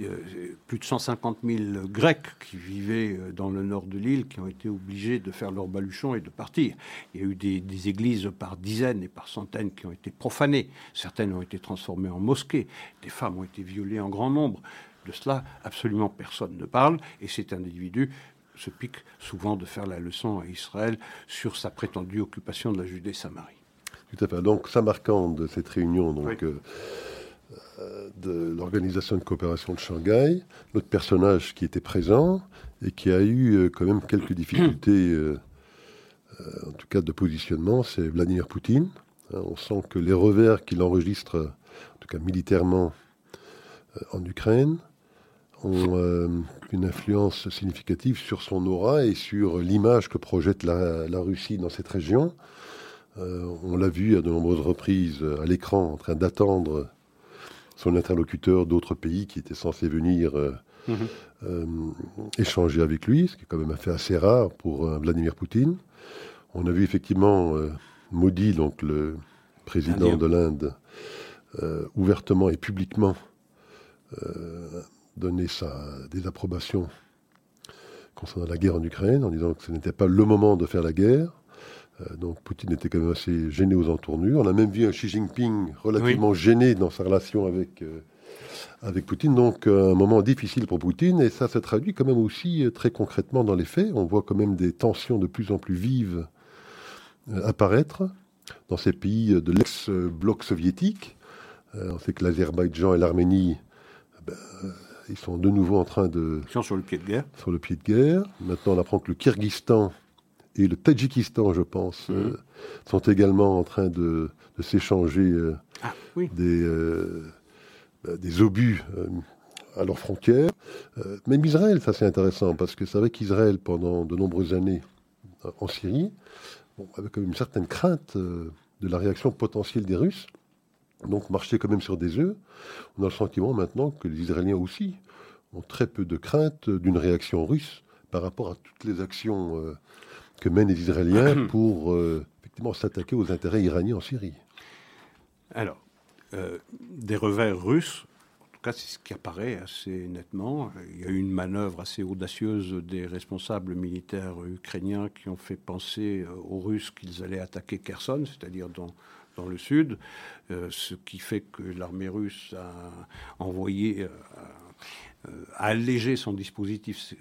euh, plus de 150 000 Grecs qui vivaient euh, dans le nord de l'île qui ont été obligés de faire leur baluchon et de partir. Il y a eu des, églises par dizaines et par centaines qui ont été profanées. Certaines ont été transformées en mosquées. Des femmes ont été violées en grand nombre. De cela, absolument personne ne parle. Et cet individu se pique souvent de faire la leçon à Israël sur sa prétendue occupation de la Judée-Samarie. Tout à fait. Donc, de cette réunion donc, euh, euh, de l'Organisation de coopération de Shanghai, notre personnage qui était présent et qui a eu euh, quand même quelques difficultés, en tout cas de positionnement, c'est Vladimir Poutine. Hein, on sent que les revers qu'il enregistre, en tout cas militairement, en Ukraine, ont une influence significative sur son aura et sur l'image que projette la, la Russie dans cette région. Euh, on l'a vu à de nombreuses reprises euh, à l'écran en train d'attendre son interlocuteur d'autres pays qui étaient censés venir euh, mhm. échanger avec lui, ce qui est quand même un fait assez rare pour Vladimir Poutine. On a vu effectivement Modi, donc le président de l'Inde, ouvertement et publiquement donner sa désapprobation concernant la guerre en Ukraine, en disant que ce n'était pas le moment de faire la guerre. Euh, donc Poutine était quand même assez gêné aux entournures. On a même vu un Xi Jinping relativement gêné dans sa relation avec, euh, avec Poutine. Donc un moment difficile pour Poutine et ça se traduit quand même aussi euh, très concrètement dans les faits. On voit quand même des tensions de plus en plus vives apparaître dans ces pays de l'ex-bloc soviétique. on sait que l'Azerbaïdjan et l'Arménie, ben, ils sont de nouveau en train de... Ils sont sur le pied de guerre. Sur le pied de guerre. Maintenant, on apprend que le Kyrgyzstan et le Tadjikistan, je pense, mhm. euh, sont également en train de, s'échanger euh, ah, des, euh, bah, des obus à leurs frontières. même Israël, ça c'est intéressant, parce que c'est vrai qu'Israël, pendant de nombreuses années en Syrie, bon, avait quand même une certaine crainte de la réaction potentielle des Russes, donc marchait quand même sur des œufs. On a le sentiment maintenant que les Israéliens aussi ont très peu de crainte d'une réaction russe par rapport à toutes les actions que mènent les Israéliens pour euh, effectivement s'attaquer aux intérêts iraniens en Syrie. Alors, euh, des revers russes, en tout cas c'est ce qui apparaît assez nettement. Il y a eu une manœuvre assez audacieuse des responsables militaires ukrainiens qui ont fait penser euh, aux Russes qu'ils allaient attaquer Kherson, c'est-à-dire dans, dans le sud, ce qui fait que l'armée russe a envoyé alléger son dispositif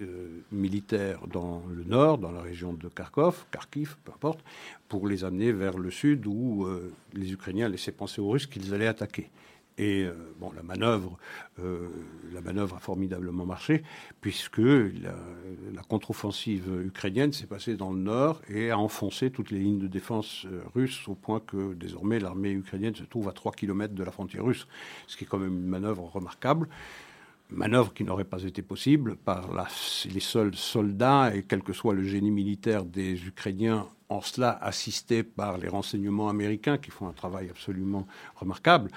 militaire dans le nord, dans la région de Kharkov, Kharkiv, peu importe, pour les amener vers le sud où les Ukrainiens laissaient penser aux Russes qu'ils allaient attaquer. Et euh, la manœuvre, euh, la a formidablement marché, puisque la, contre-offensive ukrainienne s'est passée dans le nord et a enfoncé toutes les lignes de défense euh, russes, au point que désormais l'armée ukrainienne se trouve à 3 km de la frontière russe, ce qui est quand même une manœuvre remarquable. Manœuvre qui n'aurait pas été possible par les seuls soldats et quel que soit le génie militaire des Ukrainiens, en cela assistés par les renseignements américains qui font un travail absolument remarquable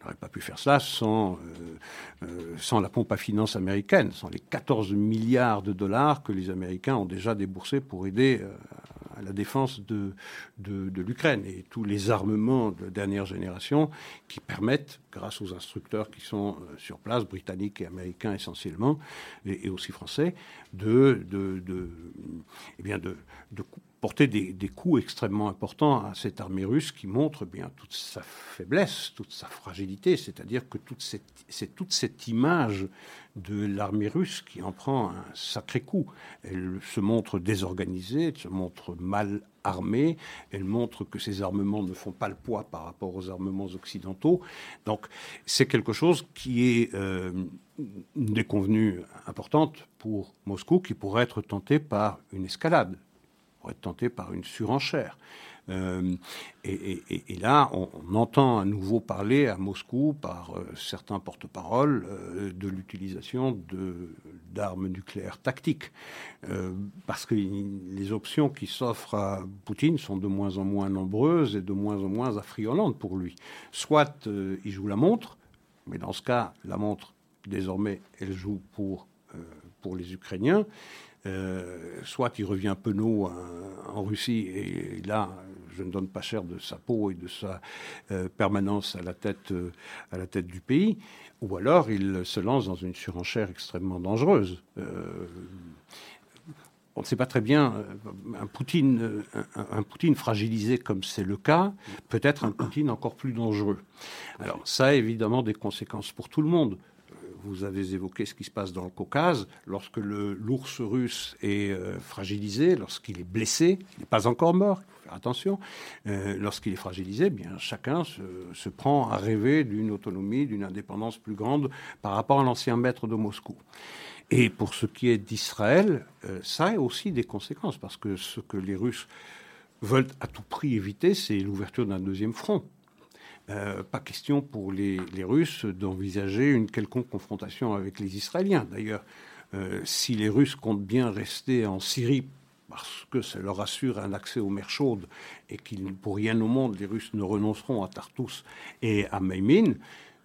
n'aurait pas pu faire cela sans, euh, euh, sans la pompe à finances américaine, sans les 14 milliards de dollars que les Américains ont déjà déboursés pour aider euh, à la défense de, de, l'Ukraine et tous les armements de dernière génération qui permettent, grâce aux instructeurs qui sont sur place, britanniques et américains essentiellement, et, aussi français, de, de, de, eh bien de porter des, coups extrêmement importants à cette armée russe qui montre bien toute sa faiblesse, toute sa fragilité, c'est-à-dire que c'est toute cette image de l'armée russe qui en prend un sacré coup. Elle se montre désorganisée, elle se montre mal armée, elle montre que ses armements ne font pas le poids par rapport aux armements occidentaux. Donc c'est quelque chose qui est euh, une déconvenue importante pour Moscou qui pourrait être tenté par une escalade pour être tenté par une surenchère. Euh, et, là, on, entend à nouveau parler à Moscou par euh, certains porte-paroles euh, de l'utilisation d'armes nucléaires tactiques, parce que les options qui s'offrent à Poutine sont de moins en moins nombreuses et de moins en moins affriolantes pour lui. Soit il joue la montre, mais dans ce cas, la montre, désormais, elle joue pour, pour les Ukrainiens. Euh, soit il revient penaud euh, en Russie, et là, je ne donne pas cher de sa peau et de sa euh, permanence à la, tête, à la tête du pays, ou alors il se lance dans une surenchère extrêmement dangereuse. on ne sait pas très bien, un Poutine, un Poutine fragilisé comme c'est le cas, peut être un Poutine encore plus dangereux. Alors ça a évidemment des conséquences pour tout le monde vous avez évoqué ce qui se passe dans le Caucase. Lorsque l'ours russe est euh, fragilisé, lorsqu'il est blessé, il n'est pas encore mort, il faut faire attention, euh, lorsqu'il est fragilisé, eh chacun se, prend à rêver d'une autonomie, d'une indépendance plus grande par rapport à l'ancien maître de Moscou. Et pour ce qui est d'Israël, euh, ça a aussi des conséquences, parce que ce que les Russes veulent à tout prix éviter, c'est l'ouverture d'un deuxième front. Euh, pas question pour les, Russes d'envisager une quelconque confrontation avec les Israéliens. D'ailleurs, euh, si les Russes comptent bien rester en Syrie parce que ça leur assure un accès aux mers chaudes et qu'ils, pour rien au monde, les Russes ne renonceront à Tartous et à Meymin,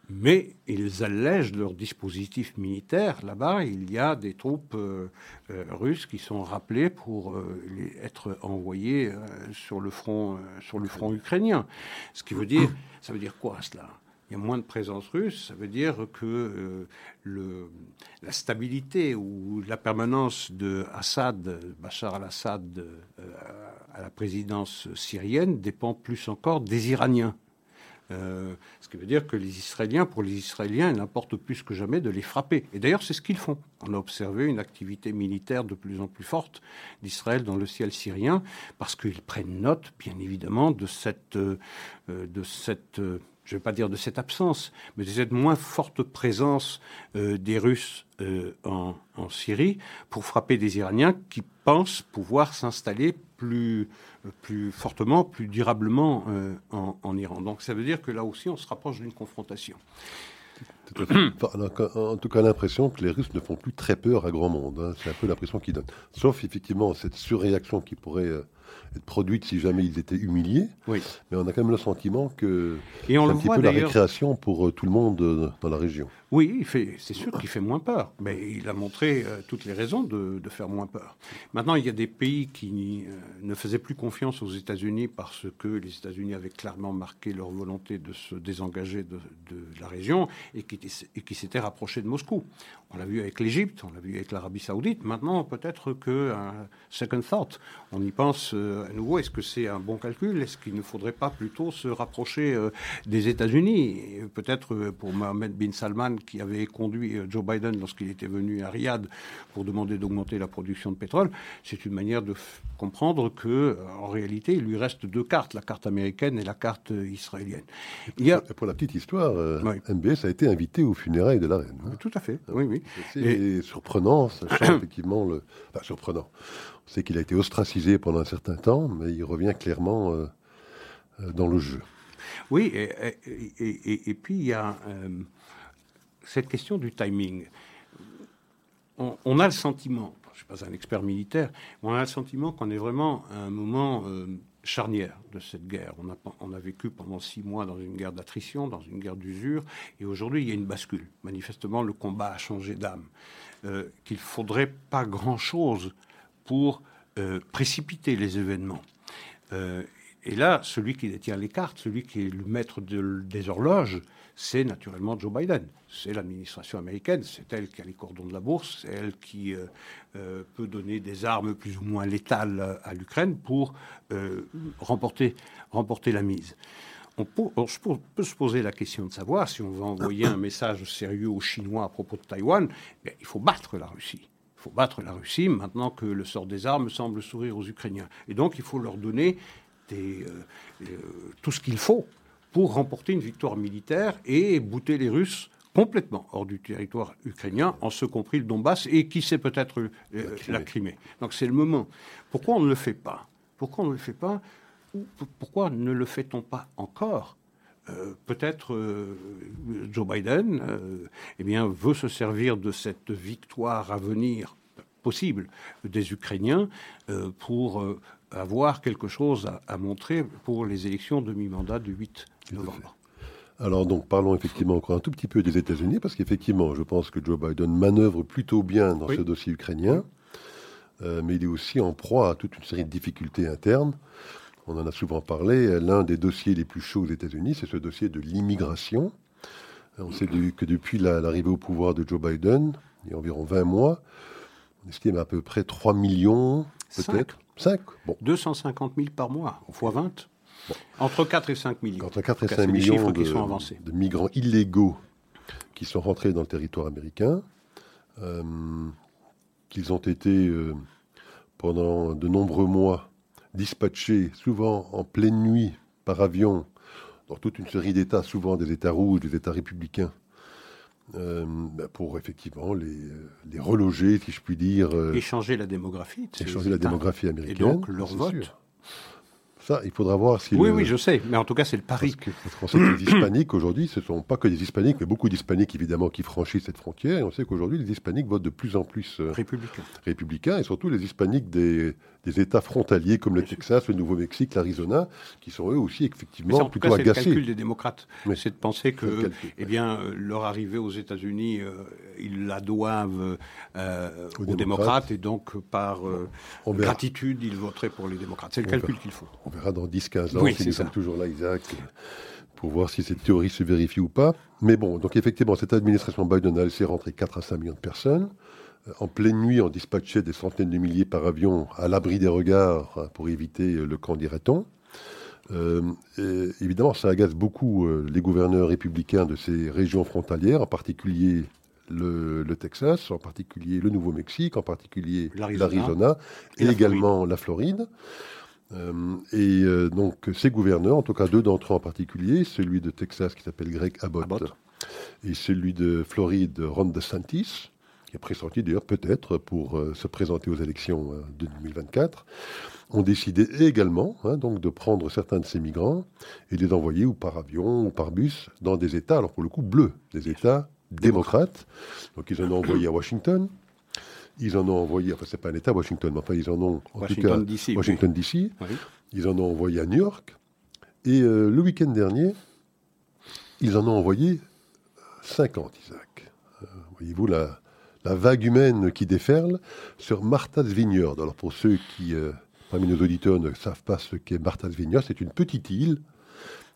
mais ils allègent leur dispositif militaire. Là-bas, il y a des troupes euh, euh, russes qui sont rappelées pour euh, être envoyées sur, le front, sur le front ukrainien. Ce qui veut dire, ça veut dire quoi cela? Il y a moins de présence russe, ça veut dire que la stabilité ou la permanence de Assad, Bachar al-Assad, à la présidence syrienne dépend plus encore des Iraniens. Euh, ce qui veut dire que les Israéliens, pour les Israéliens, il importe plus que jamais de les frapper. Et d'ailleurs, c'est ce qu'ils font. On a observé une activité militaire de plus en plus forte d'Israël dans le ciel syrien, parce qu'ils prennent note, bien évidemment, de cette, euh, de cette je ne vais pas dire de cette absence, mais de cette moins forte présence euh, des Russes en, en, Syrie pour frapper des Iraniens qui pensent pouvoir s'installer plus, plus fortement, plus durablement euh, en, Iran. Donc ça veut dire que là aussi, on se rapproche d'une confrontation. en tout cas, l'impression que les Russes ne font plus très peur à grand monde. Hein. C'est un peu l'impression qu'ils donnent. Sauf effectivement cette surréaction qui pourrait euh, être produite si jamais ils étaient humiliés. Oui. Mais on a quand même le sentiment que c'est un petit peu la récréation pour euh, tout le monde dans la région. Oui, c'est sûr qu'il fait moins peur, mais il a montré euh, toutes les raisons de, faire moins peur. Maintenant, il y a des pays qui euh, ne faisaient plus confiance aux États-Unis parce que les États-Unis avaient clairement marqué leur volonté de se désengager de, la région et qui, et qui s'étaient rapprochés de Moscou. On l'a vu avec l'Égypte, on l'a vu avec l'Arabie saoudite. Maintenant, peut-être que second thought, on y pense à nouveau, est-ce que c'est un bon calcul? Est-ce qu'il ne faudrait pas plutôt se rapprocher des États-Unis? Peut-être pour Mohamed bin Salman, qui avait conduit Joe Biden lorsqu'il était venu à Riyad pour demander d'augmenter la production de pétrole, c'est une manière de comprendre que, en réalité, il lui reste deux cartes, la carte américaine et la carte israélienne. Il y a... Pour la petite histoire, MBS a été invité aux funérailles de la reine. Hein. Tout à fait, oui, oui. C'est surprenant, sachant effectivement le. Enfin, surprenant. On sait qu'il a été ostracisé pendant un certain temps, mais il revient clairement euh, euh, dans le jeu. Oui, et, puis il y a euh, cette question du timing. On, a le sentiment, je ne suis pas un expert militaire, mais on a le sentiment qu'on est vraiment à un moment charnière de cette guerre. On a, on a, vécu pendant six mois dans une guerre d'attrition, dans une guerre d'usure, et aujourd'hui il y a une bascule. Manifestement, le combat a changé d'âme. Euh, qu'il faudrait pas grand-chose pour euh, précipiter les événements. Euh, et là, celui qui détient les cartes, celui qui est le maître des horloges, c'est naturellement Joe Biden. C'est l'administration américaine, c'est elle qui a les cordons de la bourse, c'est elle qui euh, euh, peut donner des armes plus ou moins létales à l'Ukraine pour euh, remporter, la mise. On peut, se poser la question de savoir si on veut envoyer un message sérieux aux Chinois à propos de Taïwan, il faut battre la Russie. Il faut battre la Russie maintenant que le sort des armes semble sourire aux Ukrainiens. Et donc il faut leur donner des, tout ce qu'il faut pour remporter une victoire militaire et bouter les Russes complètement hors du territoire ukrainien, en ce compris le Donbass et qui sait peut-être euh, la, Crimée. Donc c'est le moment. Pourquoi on ne le fait pas? Pourquoi on ne le fait pas? Pourquoi ne le fait-on pas encore? Euh, Peut-être euh, Joe Biden eh bien, veut se servir de cette victoire à venir possible des Ukrainiens pour avoir quelque chose à, à, montrer pour les élections de mi-mandat du 8 alors donc parlons effectivement encore un tout petit peu des États-Unis, parce qu'effectivement, je pense que Joe Biden manœuvre plutôt bien dans ce dossier ukrainien, euh, mais il est aussi en proie à toute une série de difficultés internes. On en a souvent parlé. L'un des dossiers les plus chauds aux États-Unis, c'est ce dossier de l'immigration. On sait que depuis l'arrivée au pouvoir de Joe Biden, il y a environ 20 mois, on estime à peu près 3 millions, peut-être. 5. Bon. 250 000 par mois, fois 20. Entre 4 et 5 millions. Entre 4 et 5 millions de, migrants illégaux qui sont rentrés dans le territoire américain, euh, qu'ils ont été euh, pendant de nombreux mois dispatchés, souvent en pleine nuit, par avion, dans toute une série d'États, souvent des États rouges, des États républicains, euh, bah, pour effectivement les, les, reloger, si je puis dire. échanger la démographie. Échanger la démographie américaine. Et donc leur vote. Ça, il faudra voir si. Oui, oui, je sais, mais en tout cas, c'est le pari. Parce que, les hispaniques aujourd'hui, ce ne sont pas que des hispaniques, mais beaucoup d'hispaniques évidemment qui franchissent cette frontière. Et on sait qu'aujourd'hui, les hispaniques votent de plus en plus euh, républicains. républicains, et surtout les hispaniques des, des États frontaliers comme le Texas, le Nouveau-Mexique, l'Arizona, qui sont eux aussi effectivement Mais plutôt agacés. C'est le calcul des démocrates. C'est de penser que, eh bien, euh, leur arrivée aux États-Unis, euh, ils la doivent euh, aux, démocrates. et donc par gratitude, ils voteraient pour les démocrates. C'est le calcul qu'il faut. On verra dans 10-15 ans si nous sommes toujours là, Isaac pour voir si cette théorie se vérifie ou pas. Mais bon, donc effectivement, cette administration Biden a laissé rentrer 4 à 5 millions de personnes. Euh, en pleine nuit, on dispatchait des centaines de milliers par avion à l'abri des regards pour éviter euh, le camp dirait-on. Euh, évidemment, ça agace beaucoup les gouverneurs républicains de ces régions frontalières, en particulier le, Texas, en particulier le Nouveau-Mexique, en particulier l'Arizona et, également la Floride. et donc ces gouverneurs, en tout cas deux d'entre eux en particulier, celui de Texas qui s'appelle Greg Abbott, Abbott, et celui de Floride, Ron DeSantis, qui est pressenti d'ailleurs peut-être pour euh, se présenter aux élections euh, de 2024, ont décidé également hein, donc de prendre certains de ces migrants et de les envoyer ou par avion ou par bus dans des États, alors pour le coup bleus, des États démocrates. Donc ils en ont envoyé à Washington, ils en ont envoyé, enfin c'est pas un État Washington, mais enfin ils en ont en Washington tout cas Washington DC, ils en ont envoyé à New York. Et euh, le week-end dernier, ils en ont envoyé 50, Isaac. Voyez-vous la, la vague humaine qui déferle sur Martha's Vineyard. Alors pour ceux qui, euh, parmi nos auditeurs, ne savent pas ce qu'est Martha's Vineyard, c'est une petite île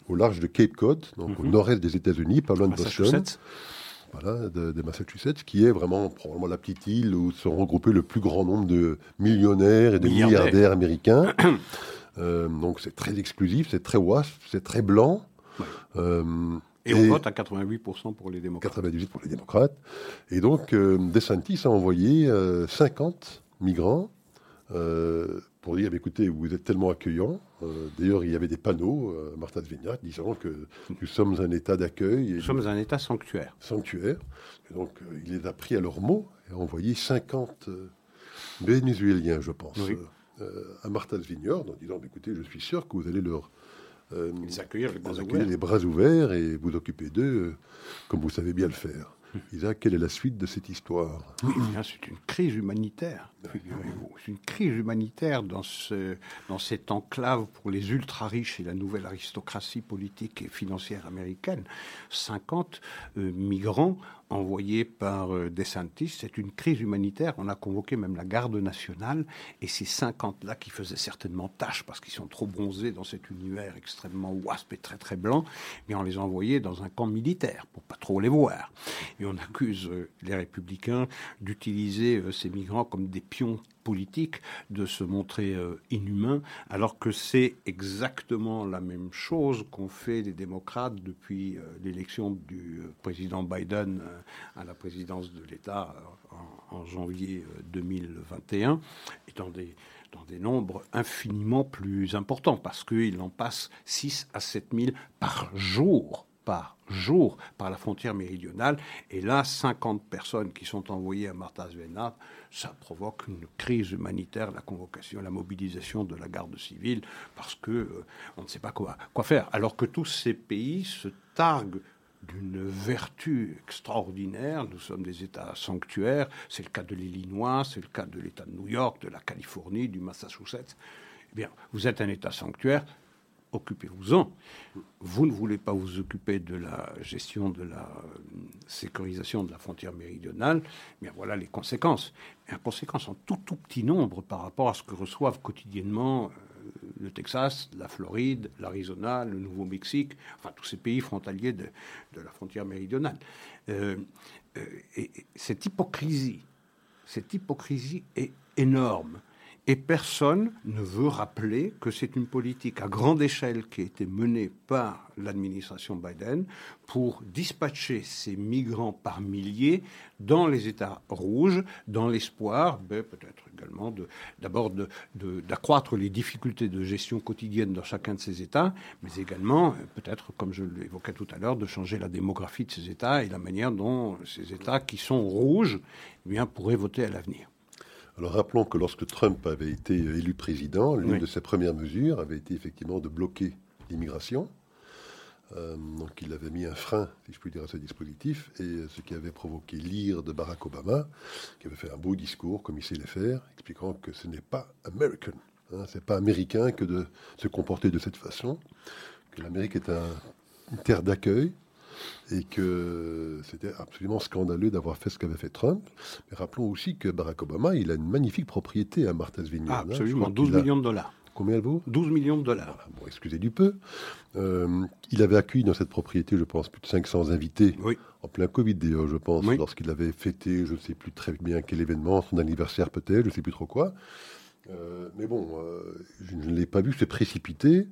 au large de Cape Cod, donc au mhm. nord-est des États-Unis, pas loin de Boston, voilà, de, Massachusetts, qui est vraiment probablement la petite île où sont regroupés le plus grand nombre de millionnaires et de milliardaires, américains. donc c'est très exclusif, c'est très wasp, c'est très blanc. Et, on vote à 88% pour les démocrates. 98% pour les démocrates. Et donc, DeSantis a envoyé 50 migrants pour dire, écoutez, vous êtes tellement accueillants. Euh, d'ailleurs, il y avait des panneaux, euh, Martha Svignac, disant que nous sommes un État d'accueil. Nous sommes un État sanctuaire. Sanctuaire. Et donc, euh, il les a pris à leurs mots et a envoyé 50 Vénézuéliens, je pense, à Martha's Vineyard, en disant, écoutez, je suis sûr que vous allez leur... les accueillir les bras, accueillir les bras ouverts et vous occuper d'eux comme vous savez bien le faire. Isaac, quelle est la suite de cette histoire? C'est une crise humanitaire. C'est une crise humanitaire dans, ce, dans cette enclave pour les ultra-riches et la nouvelle aristocratie politique et financière américaine. 50 euh, migrants envoyé par euh, DeSantis. C'est une crise humanitaire. On a convoqué même la garde nationale et ces 50-là qui faisaient certainement tâche parce qu'ils sont trop bronzés dans cet univers extrêmement wasp et très très blanc, mais on les a envoyés dans un camp militaire pour pas trop les voir. Et on accuse euh, les républicains d'utiliser euh, ces migrants comme des pions politique de se montrer euh, inhumain, alors que c'est exactement la même chose qu'ont fait les démocrates depuis euh, l'élection du euh, président Biden à la présidence de l'État en, janvier 2021, et dans des, des nombres infiniment plus importants, parce qu'il en passe 6 à 7 000 par jour par jour par la frontière méridionale. Et là, 50 personnes qui sont envoyées à Martha's Vineyard, ça provoque une crise humanitaire, la convocation, la mobilisation de la garde civile, parce que euh, on ne sait pas quoi, quoi faire. Alors que tous ces pays se targuent d'une vertu extraordinaire. Nous sommes des États sanctuaires. C'est le cas de l'Illinois, c'est le cas de l'État de New York, de la Californie, du Massachusetts. Eh bien, vous êtes un État sanctuaire occupez-vous-en. Vous ne voulez pas vous occuper de la gestion de la euh, sécurisation de la frontière méridionale, mais voilà les conséquences. Et en conséquence en tout, tout petit nombre par rapport à ce que reçoivent quotidiennement euh, le Texas, la Floride, l'Arizona, le Nouveau-Mexique, enfin tous ces pays frontaliers de, la frontière méridionale. Euh, et cette hypocrisie, cette hypocrisie est énorme. Et personne ne veut rappeler que c'est une politique à grande échelle qui a été menée par l'administration Biden pour dispatcher ces migrants par milliers dans les États rouges, dans l'espoir, ben, peut-être également, d'abord d'accroître les difficultés de gestion quotidienne dans chacun de ces États, mais également, peut-être, comme je l'évoquais tout à l'heure, de changer la démographie de ces États et la manière dont ces États qui sont rouges eh pourraient voter à l'avenir. Alors rappelons que lorsque Trump avait été élu président, l'une de ses premières mesures avait été effectivement de bloquer l'immigration. Euh, donc il avait mis un frein, si je puis dire, à ce dispositif, et ce qui avait provoqué l'ire de Barack Obama, qui avait fait un beau discours, comme il sait le faire, expliquant que ce n'est pas American, hein, c'est pas américain que de se comporter de cette façon, que l'Amérique est une terre d'accueil, et que c'était absolument scandaleux d'avoir fait ce qu'avait fait Trump. Mais rappelons aussi que Barack Obama, il a une magnifique propriété à Martha's Vineyard. Ah, absolument, 12 millions de dollars. Combien elle vaut? 12 millions de dollars. bon, excusez du peu. Euh, il avait accueilli dans cette propriété, je pense, plus de 500 invités. Oui. En plein Covid d'ailleurs, je pense, lorsqu'il avait fêté, je ne sais plus très bien quel événement, son anniversaire peut-être, je ne sais plus trop quoi. Euh, mais bon, euh, je ne l'ai pas vu se précipiter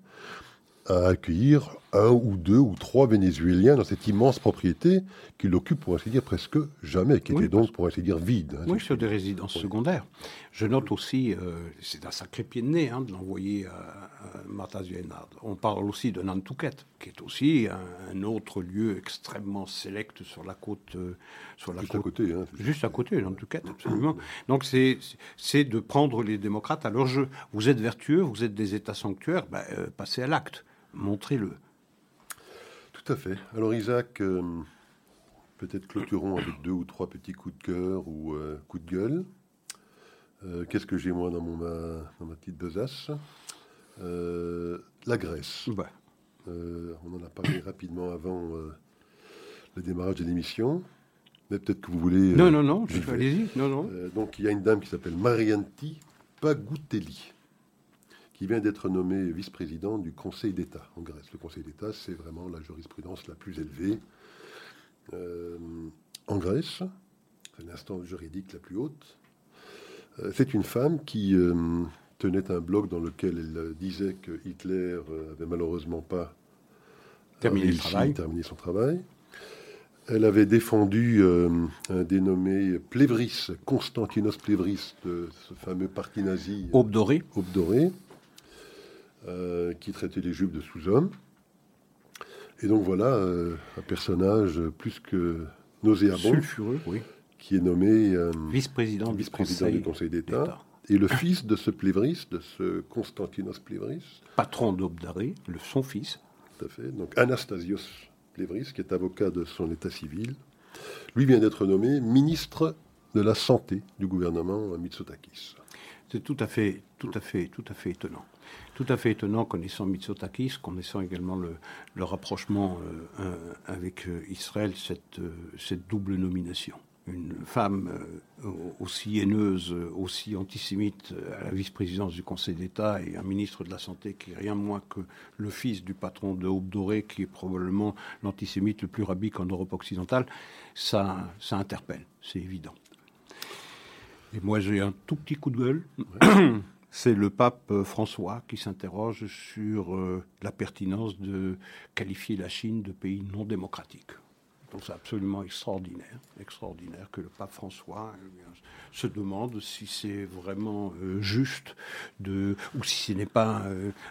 à accueillir un ou deux ou trois Vénézuéliens dans cette immense propriété qu'il occupe, pour ainsi dire, presque jamais, qui était donc, pour ainsi dire, vide. Hein, oui, sur des résidences secondaires. Je note aussi, euh, c'est un sacré pied de nez hein, de l'envoyer à, à On parle aussi de Nantucket, qui est aussi un, autre lieu extrêmement sélect sur la côte. Euh, sur la juste à côté. Hein, juste à côté, Nantucket, absolument. Donc c'est de prendre les démocrates à leur jeu. Vous êtes vertueux, vous êtes des États sanctuaires, ben, euh, passez à l'acte montrez-le. Tout à fait. Alors Isaac, euh, peut-être clôturons avec deux ou trois petits coups de cœur ou euh, coups de gueule. Euh, qu'est-ce que j'ai moi dans, mon, ma, ma petite besace? La Grèce. on en a parlé rapidement avant le démarrage de l'émission. Mais peut-être que vous voulez... non, non, non, allez-y. Non, non. donc il y a une dame qui s'appelle Marianti Pagoutelli qui vient d'être nommé vice-président du Conseil d'État en Grèce. Le Conseil d'État, c'est vraiment la jurisprudence la plus élevée. Euh, en Grèce. C'est l'instance juridique la plus haute. Euh, c'est une femme qui euh, tenait un blog dans lequel elle disait que Hitler avait malheureusement pas terminé, son travail. Elle avait défendu un dénommé Plévris, Constantinos Plévris, de ce fameux parti nazi. Aube dorée. qui traitait les juifs de sous-hommes. Et donc voilà euh, un personnage plus que nauséabond. Sulfureux, oui. Qui est nommé euh, vice-président vice du Conseil d'État. Et le fils de ce Plévris, de ce Constantinos Plévris. Patron d'Obdaré, le son fils. Tout à fait. Donc Anastasios Plévris, qui est avocat de son état civil, lui vient d'être nommé ministre de la Santé du gouvernement Mitsotakis. C'est tout à fait, tout à fait, tout à fait étonnant tout à fait étonnant, connaissant Mitsotakis, connaissant également le, rapprochement euh, avec euh, Israël, cette, euh, cette double nomination une femme aussi haineuse, aussi antisémite à la vice-présidence du Conseil d'État et un ministre de la Santé qui est rien moins que le fils du patron de Aube Doré, qui est probablement l'antisémite le plus rabique en Europe occidentale, ça, ça interpelle, c'est évident. Et moi j'ai un tout petit coup de gueule. C'est le pape euh, François qui s'interroge sur euh, la pertinence de qualifier la Chine de pays non démocratique. Donc c'est absolument extraordinaire, extraordinaire que le pape François eh se demande si c'est vraiment euh, juste de, ou si ce n'est pas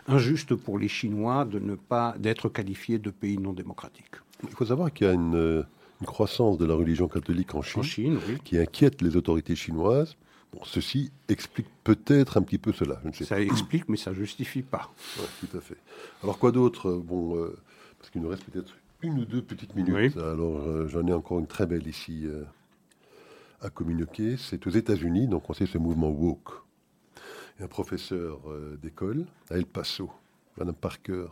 injuste pour les Chinois de ne pas d'être qualifiés de pays non démocratiques. Il faut savoir qu'il y a une, croissance de la religion catholique en Chine, qui inquiète les autorités chinoises ceci explique peut-être un petit peu cela. ça explique, mais ça justifie pas. tout à fait. Alors quoi d'autre? Bon, euh, parce qu'il nous reste peut-être une ou deux petites minutes. Alors euh, j'en ai encore une très belle ici euh, à communiquer. C'est aux États-Unis, donc on sait ce mouvement woke. un professeur d'école à El Paso, Madame Parker,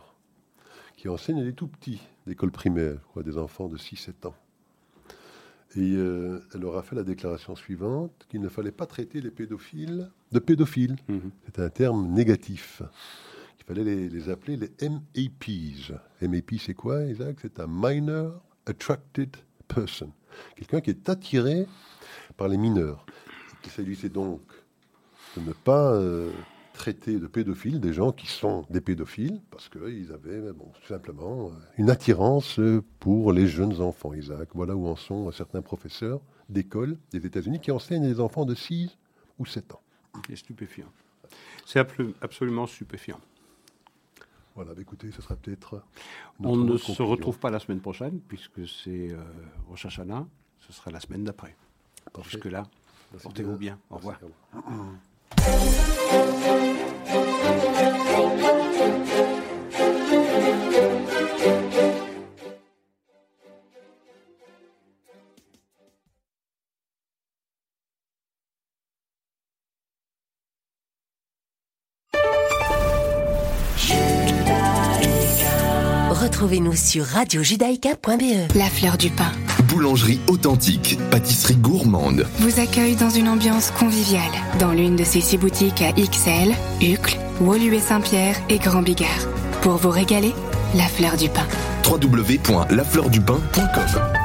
qui enseigne à des tout petits d'école primaire, quoi, des enfants de 6-7 ans. Et euh, elle aura fait la déclaration suivante qu'il ne fallait pas traiter les pédophiles de pédophiles. Mhm. C'est un terme négatif. Il fallait les, appeler les MAPs. MAP, c'est quoi, Isaac? C'est un Minor Attracted Person. Quelqu'un qui est attiré par les mineurs. Il s'agissait donc de ne pas euh, traiter de pédophiles des gens qui sont des pédophiles parce qu'ils avaient bon, simplement euh, une attirance pour les jeunes enfants, Isaac. Voilà où en sont certains professeurs d'école des États-Unis qui enseignent les enfants de 6 ou 7 ans. C'est stupéfiant. C'est absolument stupéfiant. Voilà, bah, écoutez, ce sera peut-être. On ne se retrouve pas la semaine prochaine, puisque c'est euh, Rosh Hashanah. Ce sera la semaine d'après. Jusque-là, portez-vous bien. Au revoir. Thank you. Sur radiojudaïka.be. La fleur du pain. Boulangerie authentique, pâtisserie gourmande. Vous accueille dans une ambiance conviviale, dans l'une de ses six boutiques à XL, Uccle, Woluwe Saint-Pierre et Grand Bigard. Pour vous régaler, la fleur du pain. www.lafleurdupain.com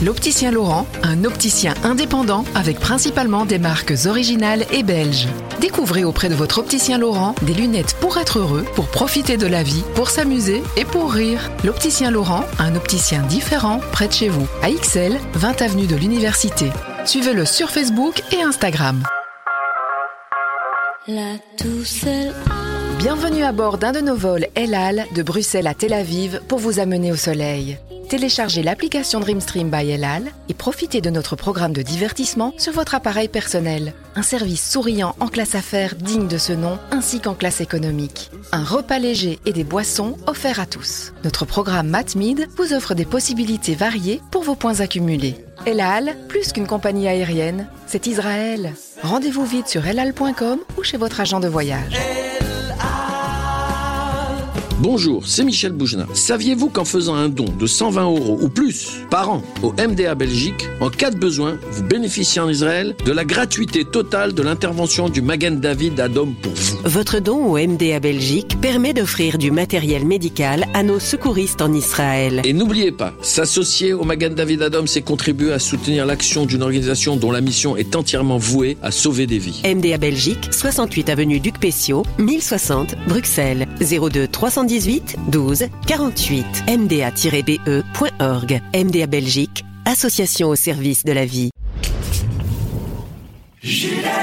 L'Opticien Laurent, un opticien indépendant avec principalement des marques originales et belges. Découvrez auprès de votre opticien Laurent des lunettes pour être heureux, pour profiter de la vie, pour s'amuser et pour rire. L'Opticien Laurent, un opticien différent près de chez vous. À XL, 20 avenue de l'Université. Suivez-le sur Facebook et Instagram. Bienvenue à bord d'un de nos vols El Al de Bruxelles à Tel Aviv pour vous amener au soleil. Téléchargez l'application Dreamstream by Elal et profitez de notre programme de divertissement sur votre appareil personnel. Un service souriant en classe affaires digne de ce nom, ainsi qu'en classe économique. Un repas léger et des boissons offerts à tous. Notre programme MatMid vous offre des possibilités variées pour vos points accumulés. Elal, plus qu'une compagnie aérienne, c'est Israël. Rendez-vous vite sur elal.com ou chez votre agent de voyage. Bonjour, c'est Michel Boujna. Saviez-vous qu'en faisant un don de 120 euros ou plus par an au MDA Belgique, en cas de besoin, vous bénéficiez en Israël de la gratuité totale de l'intervention du Magen David Adom pour vous? Votre don au MDA Belgique permet d'offrir du matériel médical à nos secouristes en Israël. Et n'oubliez pas, s'associer au Magen David Adom, c'est contribuer à soutenir l'action d'une organisation dont la mission est entièrement vouée à sauver des vies. MDA Belgique, 68 avenue Duc Pessio, 1060 Bruxelles, 02 310 18 12 48 mda-be.org. MDA Belgique, association au service de la vie.